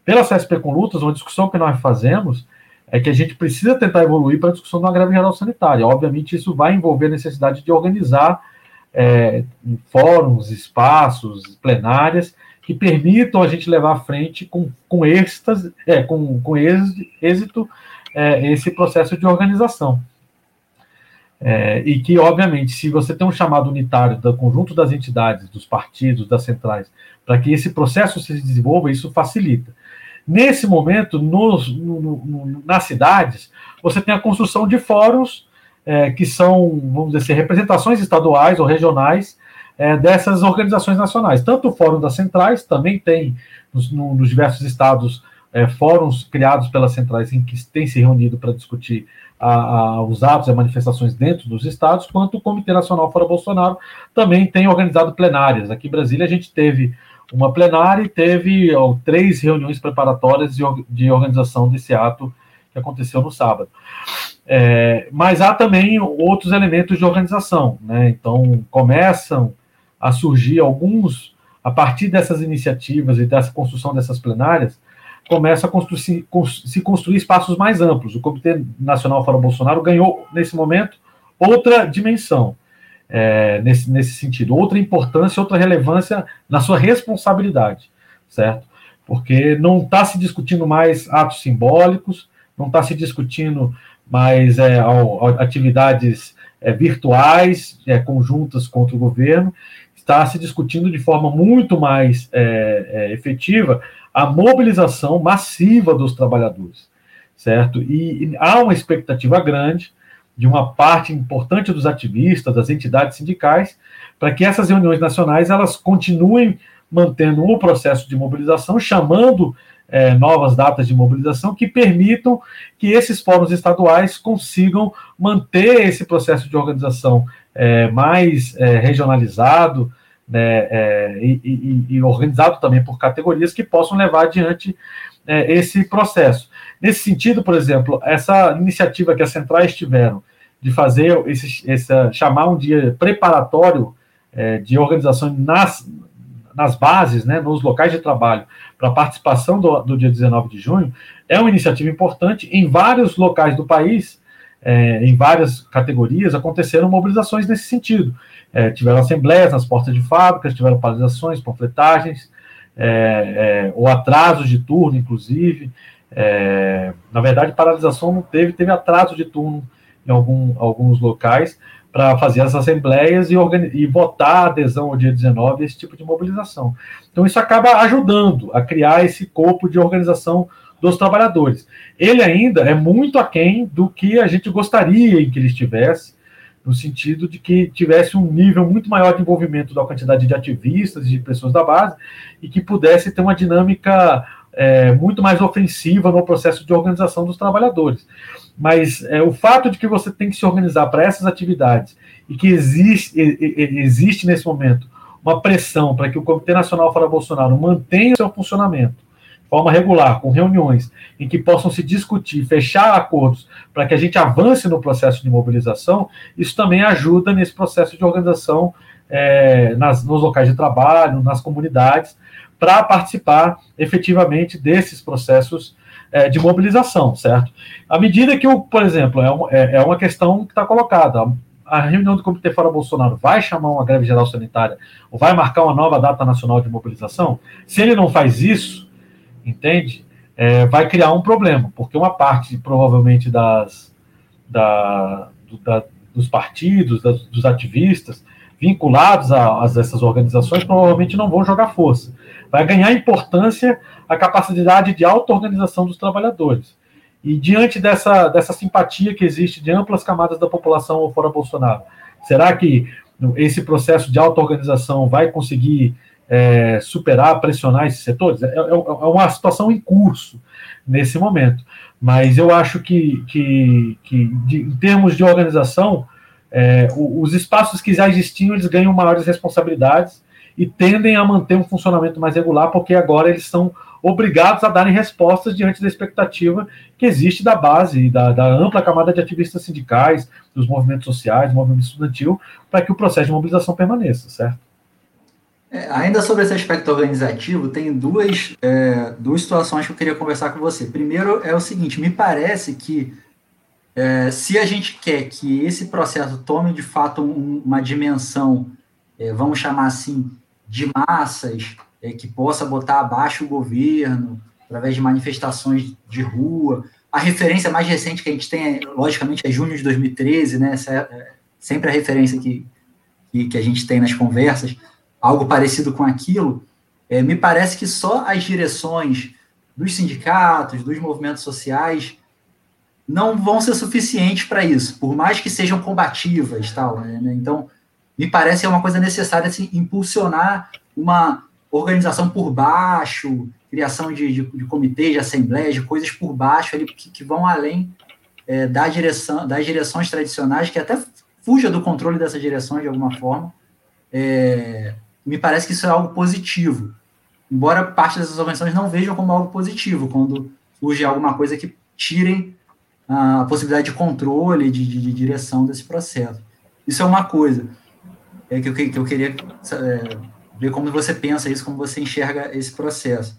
Pela CSP com Lutas, uma discussão que nós fazemos é que a gente precisa tentar evoluir para a discussão de uma greve geral sanitária. Obviamente, isso vai envolver a necessidade de organizar é, fóruns, espaços, plenárias que permitam a gente levar à frente com, com, êxtase, é, com, com êxito é, esse processo de organização. É, e que, obviamente, se você tem um chamado unitário do conjunto das entidades, dos partidos, das centrais, para que esse processo se desenvolva, isso facilita. Nesse momento, nos, no, no, nas cidades, você tem a construção de fóruns é, que são, vamos dizer assim, representações estaduais ou regionais é, dessas organizações nacionais. Tanto o Fórum das Centrais, também tem nos, no, nos diversos estados é, fóruns criados pelas centrais em que tem se reunido para discutir a, a, os atos e manifestações dentro dos estados, quanto o Comitê Nacional Fora Bolsonaro também tem organizado plenárias. Aqui em Brasília a gente teve uma plenária e teve ó, três reuniões preparatórias de, de, organização desse ato que aconteceu no sábado. É, mas há também outros elementos de organização, né? Então começam a surgir alguns, a partir dessas iniciativas e dessa construção dessas plenárias, começa a construir, se construir espaços mais amplos. O Comitê Nacional Fora Bolsonaro ganhou, nesse momento, outra dimensão é, nesse, nesse sentido, outra importância, outra relevância na sua responsabilidade, certo? Porque não está se discutindo mais atos simbólicos, não está se discutindo mais é, atividades é, virtuais, é, conjuntas contra o governo, está se discutindo de forma muito mais é, é, efetiva a mobilização massiva dos trabalhadores, certo? E, e há uma expectativa grande de uma parte importante dos ativistas, das entidades sindicais, para que essas reuniões nacionais elas continuem mantendo o processo de mobilização, chamando é, novas datas de mobilização que permitam que esses fóruns estaduais consigam manter esse processo de organização é, mais é, regionalizado né, é, e, e, e, organizado também por categorias que possam levar adiante é, esse processo. Nesse sentido, por exemplo, essa iniciativa que as centrais tiveram de fazer esse, esse chamar um dia preparatório é, de organização nas, nas bases, né, nos locais de trabalho, para a participação do, do, dia 19 de junho, é uma iniciativa importante. Em vários locais do país, é, em várias categorias, aconteceram mobilizações nesse sentido. É, tiveram assembleias nas portas de fábricas, tiveram paralisações, panfletagens, é, é, ou atrasos de turno, inclusive. É, na verdade, paralisação não teve, teve atraso de turno em algum, alguns locais para fazer as assembleias e, e votar adesão ao dia 19 esse tipo de mobilização. Então, isso acaba ajudando a criar esse corpo de organização dos trabalhadores. Ele ainda é muito aquém do que a gente gostaria em que ele estivesse, no sentido de que tivesse um nível muito maior de envolvimento da quantidade de ativistas e de pessoas da base e que pudesse ter uma dinâmica é, muito mais ofensiva no processo de organização dos trabalhadores. Mas é, o fato de que você tem que se organizar para essas atividades e que existe, existe nesse momento uma pressão para que o Comitê Nacional Fora Bolsonaro mantenha o seu funcionamento de forma regular, com reuniões em que possam se discutir, fechar acordos para que a gente avance no processo de mobilização, isso também ajuda nesse processo de organização é, nas, nos locais de trabalho, nas comunidades, para participar efetivamente desses processos é, de mobilização, certo? À medida que, o, por exemplo, é, um, é, é uma questão que está colocada, a reunião do Comitê Fora Bolsonaro vai chamar uma greve geral sanitária ou vai marcar uma nova data nacional de mobilização? Se ele não faz isso, entende? É, vai criar um problema, porque uma parte, provavelmente, das, da, do, da, dos partidos, das, dos ativistas, vinculados a, a essas organizações provavelmente não vão jogar força. Vai ganhar importância a capacidade de auto-organização dos trabalhadores. E diante dessa, dessa simpatia que existe de amplas camadas da população fora Bolsonaro, será que esse processo de auto-organização vai conseguir é, superar, pressionar esses setores? É, é, é, uma situação em curso nesse momento. Mas eu acho que, que, que de, em termos de organização, é, os espaços que já existiam, eles ganham maiores responsabilidades e tendem a manter um funcionamento mais regular, porque agora eles são obrigados a darem respostas diante da expectativa que existe da base, da, da ampla camada de ativistas sindicais, dos movimentos sociais, do movimento estudantil, para que o processo de mobilização permaneça, certo? É, ainda sobre esse aspecto organizativo, tem duas, é, duas situações que eu queria conversar com você. Primeiro é o seguinte: me parece que é, se a gente quer que esse processo tome de fato um, uma dimensão, é, vamos chamar assim, de massas, é, que possa botar abaixo o governo, através de manifestações de rua. A referência mais recente que a gente tem, logicamente, é junho de 2013, né? Essa é, é sempre a referência que, que, que, a gente tem nas conversas, algo parecido com aquilo. É, me parece que só as direções dos sindicatos, dos movimentos sociais, não vão ser suficientes para isso, por mais que sejam combativas, tal. Né? Então, me parece é uma coisa necessária assim, impulsionar uma organização por baixo, criação de, de, de comitês, de assembleias, de coisas por baixo ali, que, que vão além é, da direção, das direções tradicionais, que até fuja do controle dessas direções de alguma forma. É, me parece que isso é algo positivo. Embora parte dessas organizações não vejam como algo positivo, quando surge alguma coisa que tirem a possibilidade de controle, de, de, de direção desse processo. Isso é uma coisa é, que, eu, que eu queria é, ver como você pensa isso, como você enxerga esse processo.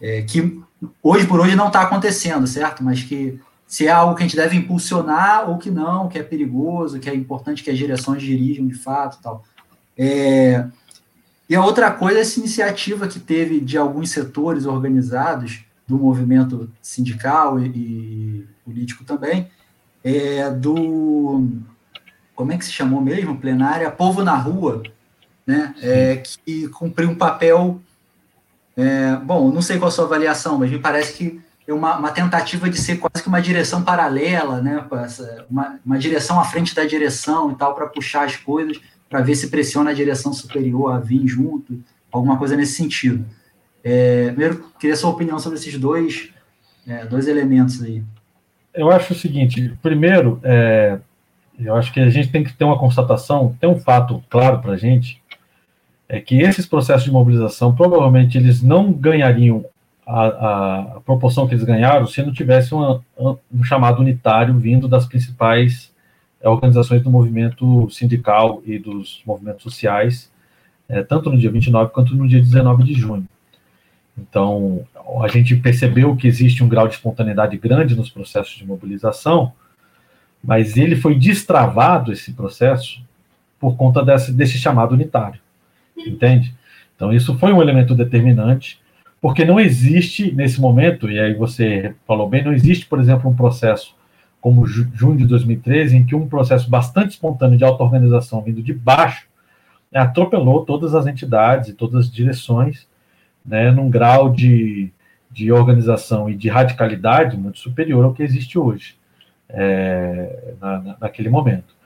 É, que hoje por hoje não está acontecendo, certo? Mas que se é algo que a gente deve impulsionar ou que não, que é perigoso, que é importante que as direções dirijam de fato tal. É, e a outra coisa é essa iniciativa que teve de alguns setores organizados do movimento sindical e, e político também, é do. Como é que se chamou mesmo? Plenária Povo na Rua, né? É, que cumpriu um papel. É, bom, não sei qual a sua avaliação, mas me parece que é uma, uma tentativa de ser quase que uma direção paralela, né? Uma, uma direção à frente da direção e tal, para puxar as coisas, para ver se pressiona a direção superior a vir junto, alguma coisa nesse sentido. É, primeiro, queria sua opinião sobre esses dois, é, dois elementos aí. Eu acho o seguinte: primeiro, é, eu acho que a gente tem que ter uma constatação, tem um fato claro para a gente, é que esses processos de mobilização provavelmente eles não ganhariam a, a, proporção que eles ganharam se não tivesse uma, um chamado unitário vindo das principais é, organizações do movimento sindical e dos movimentos sociais, é, tanto no dia 29 quanto no dia 19 de junho. Então, a gente percebeu que existe um grau de espontaneidade grande nos processos de mobilização, mas ele foi destravado, esse processo, por conta desse, desse chamado unitário, entende? Então, isso foi um elemento determinante, porque não existe, nesse momento, e aí você falou bem, não existe, por exemplo, um processo como junho de 2013, em que um processo bastante espontâneo de auto-organização vindo de baixo atropelou todas as entidades e todas as direções, né, num grau de, de organização e de radicalidade muito superior ao que existe hoje, é, na, naquele momento.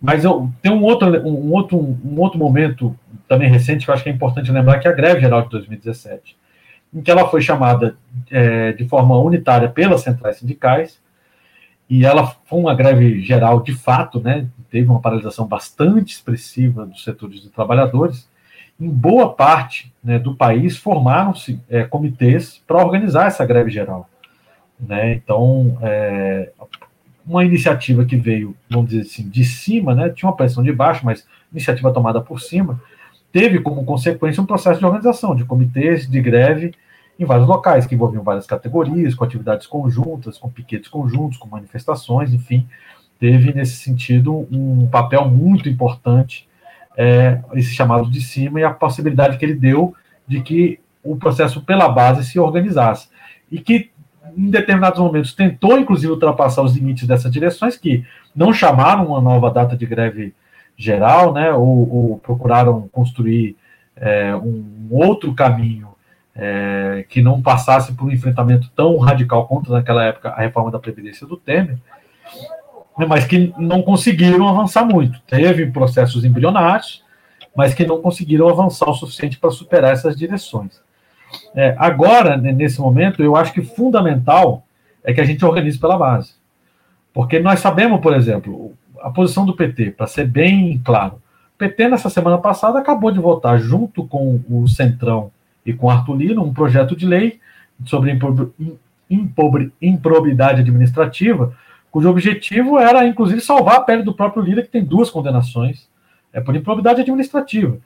Mas eu, tem um outro, um, outro, um outro momento também recente que eu acho que é importante lembrar, que é a greve geral de 2017, em que ela foi chamada é, de forma unitária pelas centrais sindicais, e ela foi uma greve geral de fato, né, teve uma paralisação bastante expressiva dos setores de trabalhadores, em boa parte né, do país formaram-se é, comitês para organizar essa greve geral. Né? Então, é, uma iniciativa que veio, vamos dizer assim, de cima, né, tinha uma pressão de baixo, mas iniciativa tomada por cima, teve como consequência um processo de organização de comitês de greve em vários locais, que envolviam várias categorias, com atividades conjuntas, com piquetes conjuntos, com manifestações, enfim, teve nesse sentido um papel muito importante é, esse chamado de cima e a possibilidade que ele deu de que o processo pela base se organizasse. E que, em determinados momentos, tentou, inclusive, ultrapassar os limites dessas direções, que não chamaram uma nova data de greve geral, né, ou, ou procuraram construir é, um outro caminho é, que não passasse por um enfrentamento tão radical contra, naquela época, a reforma da Previdência do Temer, né, mas que não conseguiram avançar muito. Teve processos embrionários, mas que não conseguiram avançar o suficiente para superar essas direções. É, agora, nesse momento, eu acho que fundamental é que a gente organize pela base. Porque nós sabemos, por exemplo, a posição do PT, para ser bem claro, o PT, nessa semana passada, acabou de votar, junto com o Centrão e com Arthur Lira, um projeto de lei sobre improbidade administrativa, cujo objetivo era, inclusive, salvar a pele do próprio Lira, que tem duas condenações é por improbidade administrativa.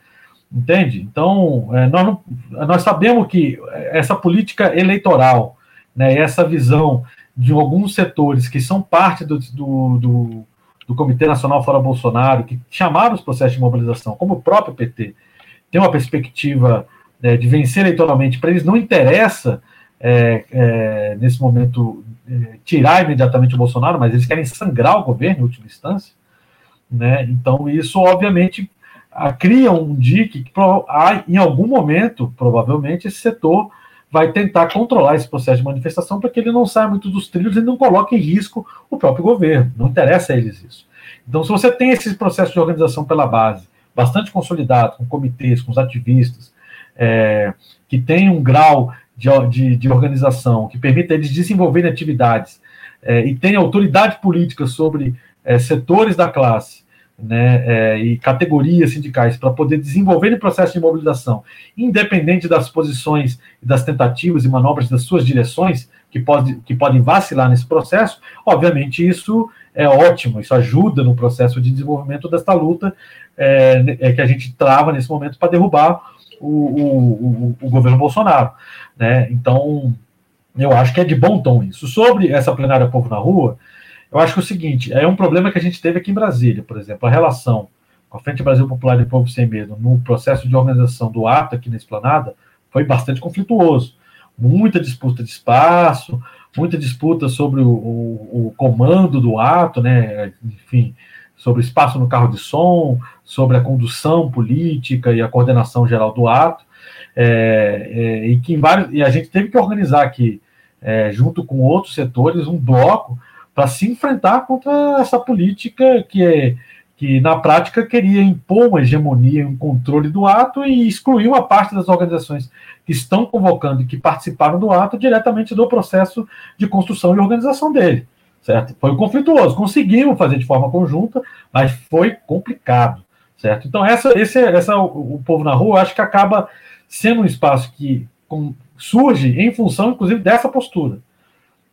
Entende? Então, é, nós, nós sabemos que essa política eleitoral, né, essa visão de alguns setores que são parte do, do, do, do Comitê Nacional Fora Bolsonaro, que chamaram os processos de mobilização, como o próprio PT, tem uma perspectiva né, de vencer eleitoralmente, para eles não interessa, é, é, nesse momento, é, tirar imediatamente o Bolsonaro, mas eles querem sangrar o governo, em última instância. Né? Então, isso, obviamente, cria um dique que, em algum momento, provavelmente, esse setor vai tentar controlar esse processo de manifestação para que ele não saia muito dos trilhos e não coloque em risco o próprio governo. Não interessa a eles isso. Então, se você tem esse processo de organização pela base, bastante consolidado, com comitês, com os ativistas, é, que tem um grau de, de, de, organização que permita eles desenvolverem atividades é, e tem autoridade política sobre é, setores da classe né, é, e categorias sindicais para poder desenvolver o processo de mobilização, independente das posições das tentativas e manobras das suas direções, que, pode, que podem vacilar nesse processo, obviamente isso é ótimo, isso ajuda no processo de desenvolvimento desta luta é, é que a gente trava nesse momento para derrubar o, o, o, o, governo Bolsonaro. Né? Então, eu acho que é de bom tom isso. Sobre essa plenária Povo na Rua, eu acho que é o seguinte, é um problema que a gente teve aqui em Brasília, por exemplo, a relação com a Frente Brasil Popular e Povo Sem Medo no processo de organização do ato aqui na Esplanada foi bastante conflituoso. Muita disputa de espaço, muita disputa sobre o, o, o comando do ato, né? enfim, sobre o espaço no carro de som, sobre a condução política e a coordenação geral do ato, é, é, e que vários, e a gente teve que organizar aqui, é, junto com outros setores, um bloco para se enfrentar contra essa política que é que na prática queria impor uma hegemonia, um controle do ato e excluir uma parte das organizações que estão convocando e que participaram do ato diretamente do processo de construção e organização dele, certo? Foi conflituoso, conseguimos fazer de forma conjunta, mas foi complicado, certo? Então essa, esse, essa o, povo na rua, acho que acaba sendo um espaço que com, surge em função, inclusive, dessa postura,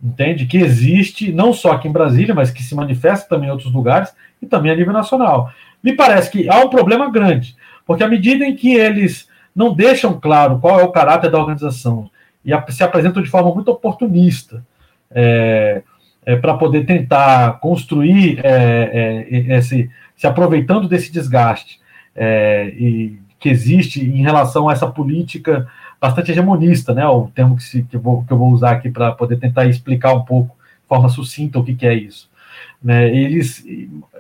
entende? Que existe não só aqui em Brasília, mas que se manifesta também em outros lugares e também a nível nacional. Me parece que há um problema grande, porque à medida em que eles não deixam claro qual é o caráter da organização e se apresentam de forma muito oportunista é, é, para poder tentar construir é, é esse, se aproveitando desse desgaste é, e que existe em relação a essa política bastante hegemonista, né? O termo que, se, que, eu, vou, que eu vou usar aqui para poder tentar explicar um pouco, de forma sucinta, o que, que é isso. Né? Eles,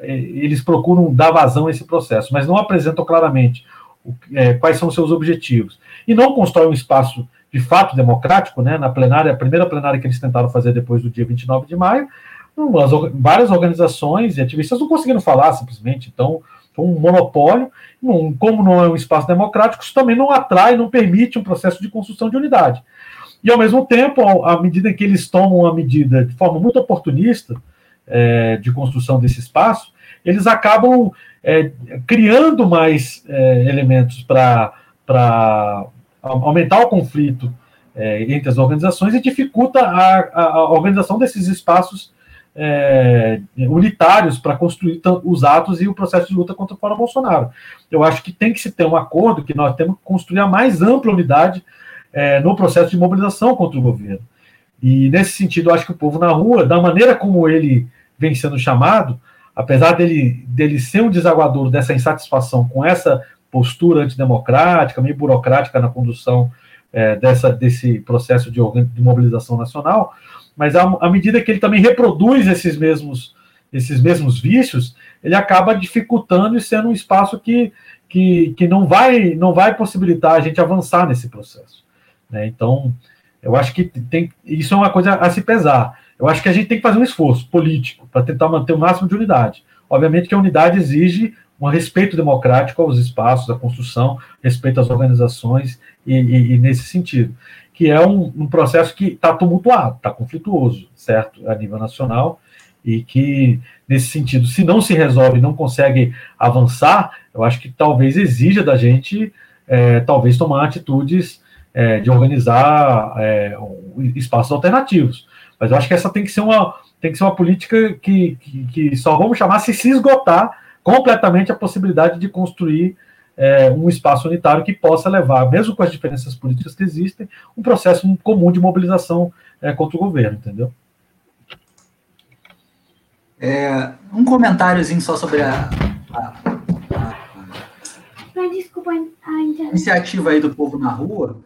eles procuram dar vazão a esse processo, mas não apresentam claramente o, é, quais são os seus objetivos. E não constroem um espaço de fato democrático, né? Na plenária, a primeira plenária que eles tentaram fazer depois do dia 29 de maio, umas, várias organizações e ativistas não conseguiram falar simplesmente. Então, um monopólio, como não é um espaço democrático, isso também não atrai, não permite um processo de construção de unidade. E, ao mesmo tempo, à medida que eles tomam a medida de forma muito oportunista é, de construção desse espaço, eles acabam é, criando mais é, elementos para aumentar o conflito é, entre as organizações e dificulta a, a organização desses espaços é, unitários para construir os atos e o processo de luta contra o Fora Bolsonaro. Eu acho que tem que se ter um acordo que nós temos que construir a mais ampla unidade é, no processo de mobilização contra o governo. E nesse sentido, eu acho que o povo na rua, da maneira como ele vem sendo chamado, apesar dele, dele ser um desaguador dessa insatisfação com essa postura antidemocrática, meio burocrática na condução é, dessa, desse processo de, de mobilização nacional, mas à, medida que ele também reproduz esses mesmos, esses mesmos vícios, ele acaba dificultando e sendo um espaço que, que, que não, vai, não vai possibilitar a gente avançar nesse processo. Né? Então, eu acho que tem, isso é uma coisa a se pesar. Eu acho que a gente tem que fazer um esforço político para tentar manter o máximo de unidade. Obviamente que a unidade exige um respeito democrático aos espaços, à construção, respeito às organizações e, e, e nesse sentido, que é um, um processo que está tumultuado, está conflituoso, certo, a nível nacional, e que nesse sentido, se não se resolve, não consegue avançar, eu acho que talvez exija da gente, é, talvez tomar atitudes é, de organizar é, espaços alternativos. Mas eu acho que essa tem que ser uma, tem que ser uma política que, que, que só vamos chamar se se esgotar completamente a possibilidade de construir é, um espaço unitário que possa levar, mesmo com as diferenças políticas que existem, um processo comum de mobilização é, contra o governo, entendeu? É, um comentáriozinho só sobre a, a, a, a iniciativa aí do povo na rua.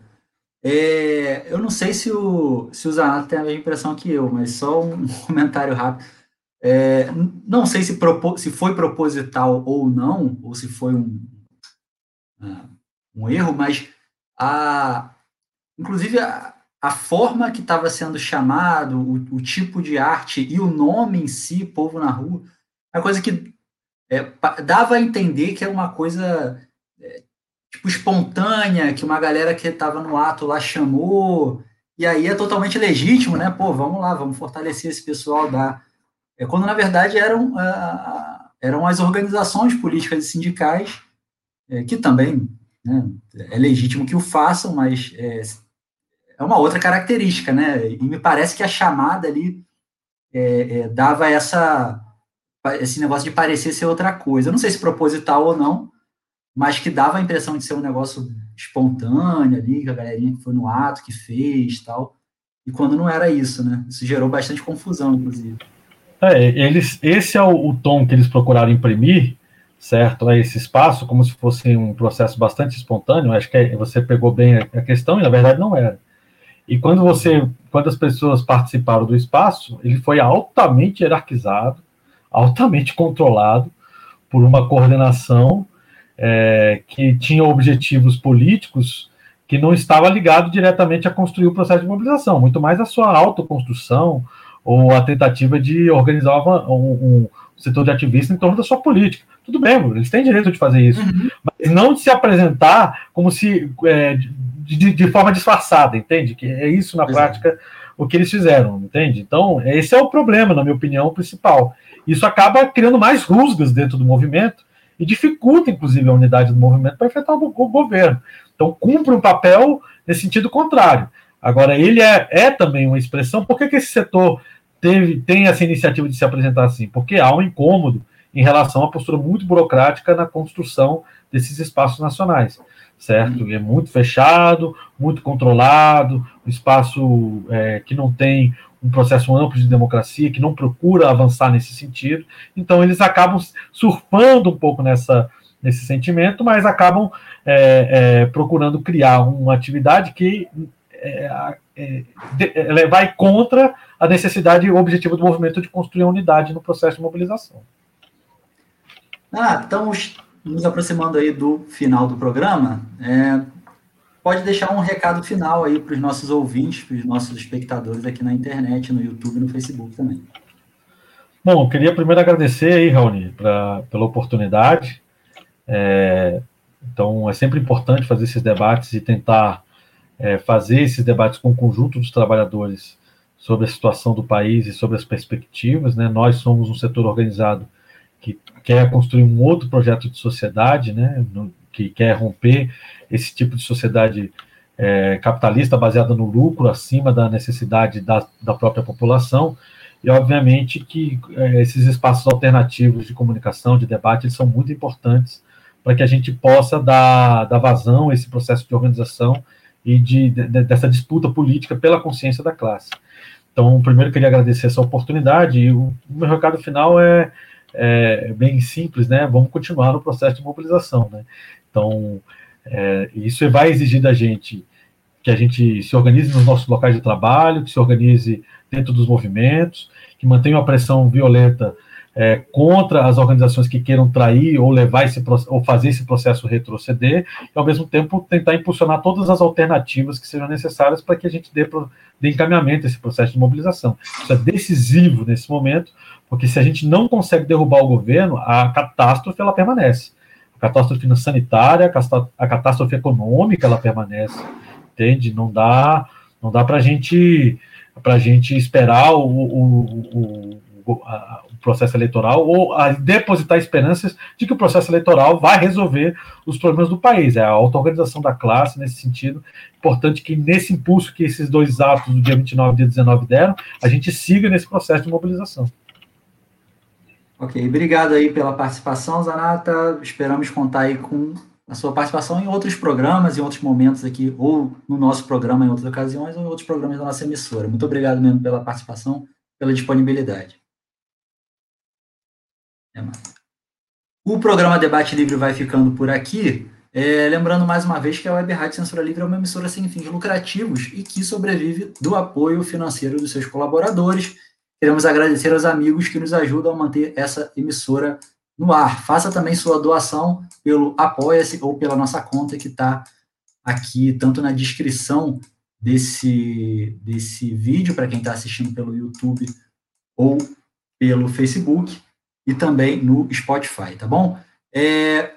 É, eu não sei se o, se o Zanato tem a mesma impressão que eu, mas só um comentário rápido. É, não sei se, propo, se foi proposital ou não, ou se foi um, ah, um erro, mas a, inclusive a, a forma que estava sendo chamado, o, o, tipo de arte e o nome em si, Povo na Rua, é coisa que é, dava a entender que era uma coisa é, tipo espontânea, que uma galera que estava no ato lá chamou, e aí é totalmente legítimo, né? Pô, vamos lá, vamos fortalecer esse pessoal da é quando na verdade eram, eram as organizações políticas e sindicais, é, que também né, é legítimo que o façam, mas é, é, uma outra característica, né? E me parece que a chamada ali é, é, dava essa esse negócio de parecer ser outra coisa. Eu não sei se proposital ou não, mas que dava a impressão de ser um negócio espontâneo ali, que a galerinha que foi no ato, que fez tal. E quando não era isso, né? Isso gerou bastante confusão, inclusive. É, eles, esse é o, o, tom que eles procuraram imprimir, certo? É esse espaço, como se fosse um processo bastante espontâneo. Acho que é, você pegou bem a, a questão e na verdade não era. E quando você, quando as pessoas participaram do espaço, ele foi altamente hierarquizado, altamente controlado por uma coordenação é, que tinha objetivos políticos que não estava ligado diretamente a construir o processo de mobilização, muito mais a sua autoconstrução, ou a tentativa de organizar um, um, setor de ativistas em torno da sua política. Tudo bem, eles têm direito de fazer isso, uhum. mas não de se apresentar como se é, de, de, forma disfarçada, entende? Que é isso na prática o que eles fizeram, entende? Então esse é o problema, na minha opinião, principal. Isso acaba criando mais rusgas dentro do movimento e dificulta, inclusive, a unidade do movimento para enfrentar o, o governo. Então cumpre um papel nesse sentido contrário. Agora, ele é, é também uma expressão. Por que, que esse setor teve, tem essa iniciativa de se apresentar assim? Porque há um incômodo em relação à postura muito burocrática na construção desses espaços nacionais, certo? E é muito fechado, muito controlado, um espaço é, que não tem um processo amplo de democracia, que não procura avançar nesse sentido. Então, eles acabam surfando um pouco nessa, nesse sentimento, mas acabam é, é, procurando criar uma atividade que é, é, ela vai contra a necessidade e o objetivo do movimento de construir a unidade no processo de mobilização. Ah, estamos nos aproximando aí do final do programa. É, pode deixar um recado final aí para os nossos ouvintes, para os nossos espectadores aqui na internet, no YouTube no Facebook também. Bom, eu queria primeiro agradecer aí, Raoni, pra, pela oportunidade. É, então, é sempre importante fazer esses debates e tentar é, fazer esses debates com o conjunto dos trabalhadores sobre a situação do país e sobre as perspectivas. Né? Nós somos um setor organizado que quer construir um outro projeto de sociedade, né? Que quer romper esse tipo de sociedade é, capitalista baseada no lucro acima da necessidade da, da própria população. E, obviamente, que é, esses espaços alternativos de comunicação, de debate, eles são muito importantes para que a gente possa dar, dar vazão a esse processo de organização e de, de, dessa disputa política pela consciência da classe. Então, primeiro queria agradecer essa oportunidade e o, o meu recado final é, é, bem simples, né? Vamos continuar no processo de mobilização, né? Então, é, isso vai exigir da gente que a gente se organize nos nossos locais de trabalho, que se organize dentro dos movimentos, que mantenha uma pressão violenta é, contra as organizações que queiram trair ou levar esse ou fazer esse processo retroceder, e ao mesmo tempo tentar impulsionar todas as alternativas que sejam necessárias para que a gente dê, dê encaminhamento a esse processo de mobilização. Isso é decisivo nesse momento, porque se a gente não consegue derrubar o governo, a catástrofe ela permanece. A catástrofe sanitária, a catástrofe econômica ela permanece, entende? Não dá, não dá para gente, a gente esperar o, o, o, a, processo eleitoral ou a depositar esperanças de que o processo eleitoral vai resolver os problemas do país. É a auto-organização da classe nesse sentido. Importante que nesse impulso que esses dois atos do dia 29 e dia 19 deram, a gente siga nesse processo de mobilização. Ok, obrigado aí pela participação, Zanata. Esperamos contar aí com a sua participação em outros programas, em outros momentos aqui, ou no nosso programa em outras ocasiões, ou em outros programas da nossa emissora. Muito obrigado mesmo pela participação, pela disponibilidade. É, o programa Debate Livre vai ficando por aqui. É, lembrando mais uma vez que a Web Rádio Censura Livre é uma emissora sem fins lucrativos e que sobrevive do apoio financeiro dos seus colaboradores. Queremos agradecer aos amigos que nos ajudam a manter essa emissora no ar. Faça também sua doação pelo Apoia-se ou pela nossa conta que está aqui, tanto na descrição desse, desse vídeo, para quem está assistindo pelo YouTube ou pelo Facebook e também no Spotify, tá bom? É,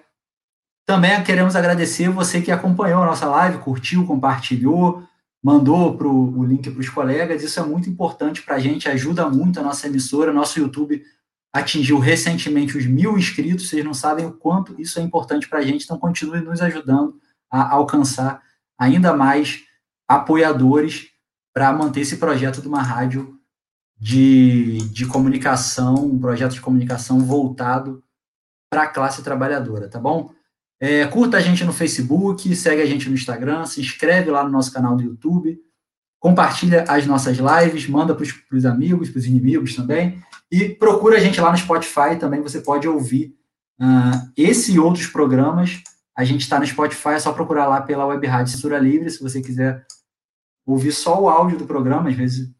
também queremos agradecer você que acompanhou a nossa live, curtiu, compartilhou, mandou pro, o link para os colegas. Isso é muito importante para a gente, ajuda muito a nossa emissora. Nosso YouTube atingiu recentemente os mil inscritos. Vocês não sabem o quanto isso é importante para a gente, então continue nos ajudando a alcançar ainda mais apoiadores para manter esse projeto de uma rádio de, de comunicação, um projeto de comunicação voltado para a classe trabalhadora, tá bom? É, curta a gente no Facebook, segue a gente no Instagram, se inscreve lá no nosso canal do YouTube, compartilha as nossas lives, manda para os amigos, para os inimigos também, e procura a gente lá no Spotify também, você pode ouvir uh, esse e outros programas. A gente está no Spotify, é só procurar lá pela Web Rádio Censura Livre, se você quiser ouvir só o áudio do programa, às vezes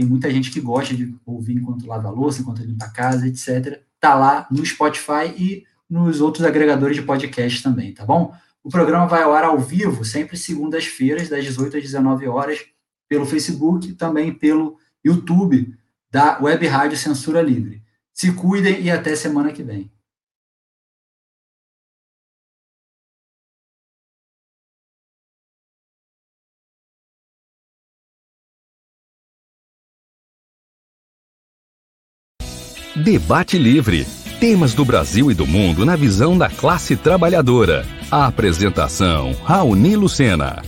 tem muita gente que gosta de ouvir enquanto lava a louça, enquanto limpa a casa, etc. Tá lá no Spotify e nos outros agregadores de podcast também, tá bom? O programa vai ao ar ao vivo, sempre segundas-feiras, das 18 às 19 horas, pelo Facebook e também pelo YouTube da Web Rádio Censura Livre. Se cuidem e até semana que vem. Debate Livre. Temas do Brasil e do mundo na visão da classe trabalhadora. A apresentação: Raoni Lucena.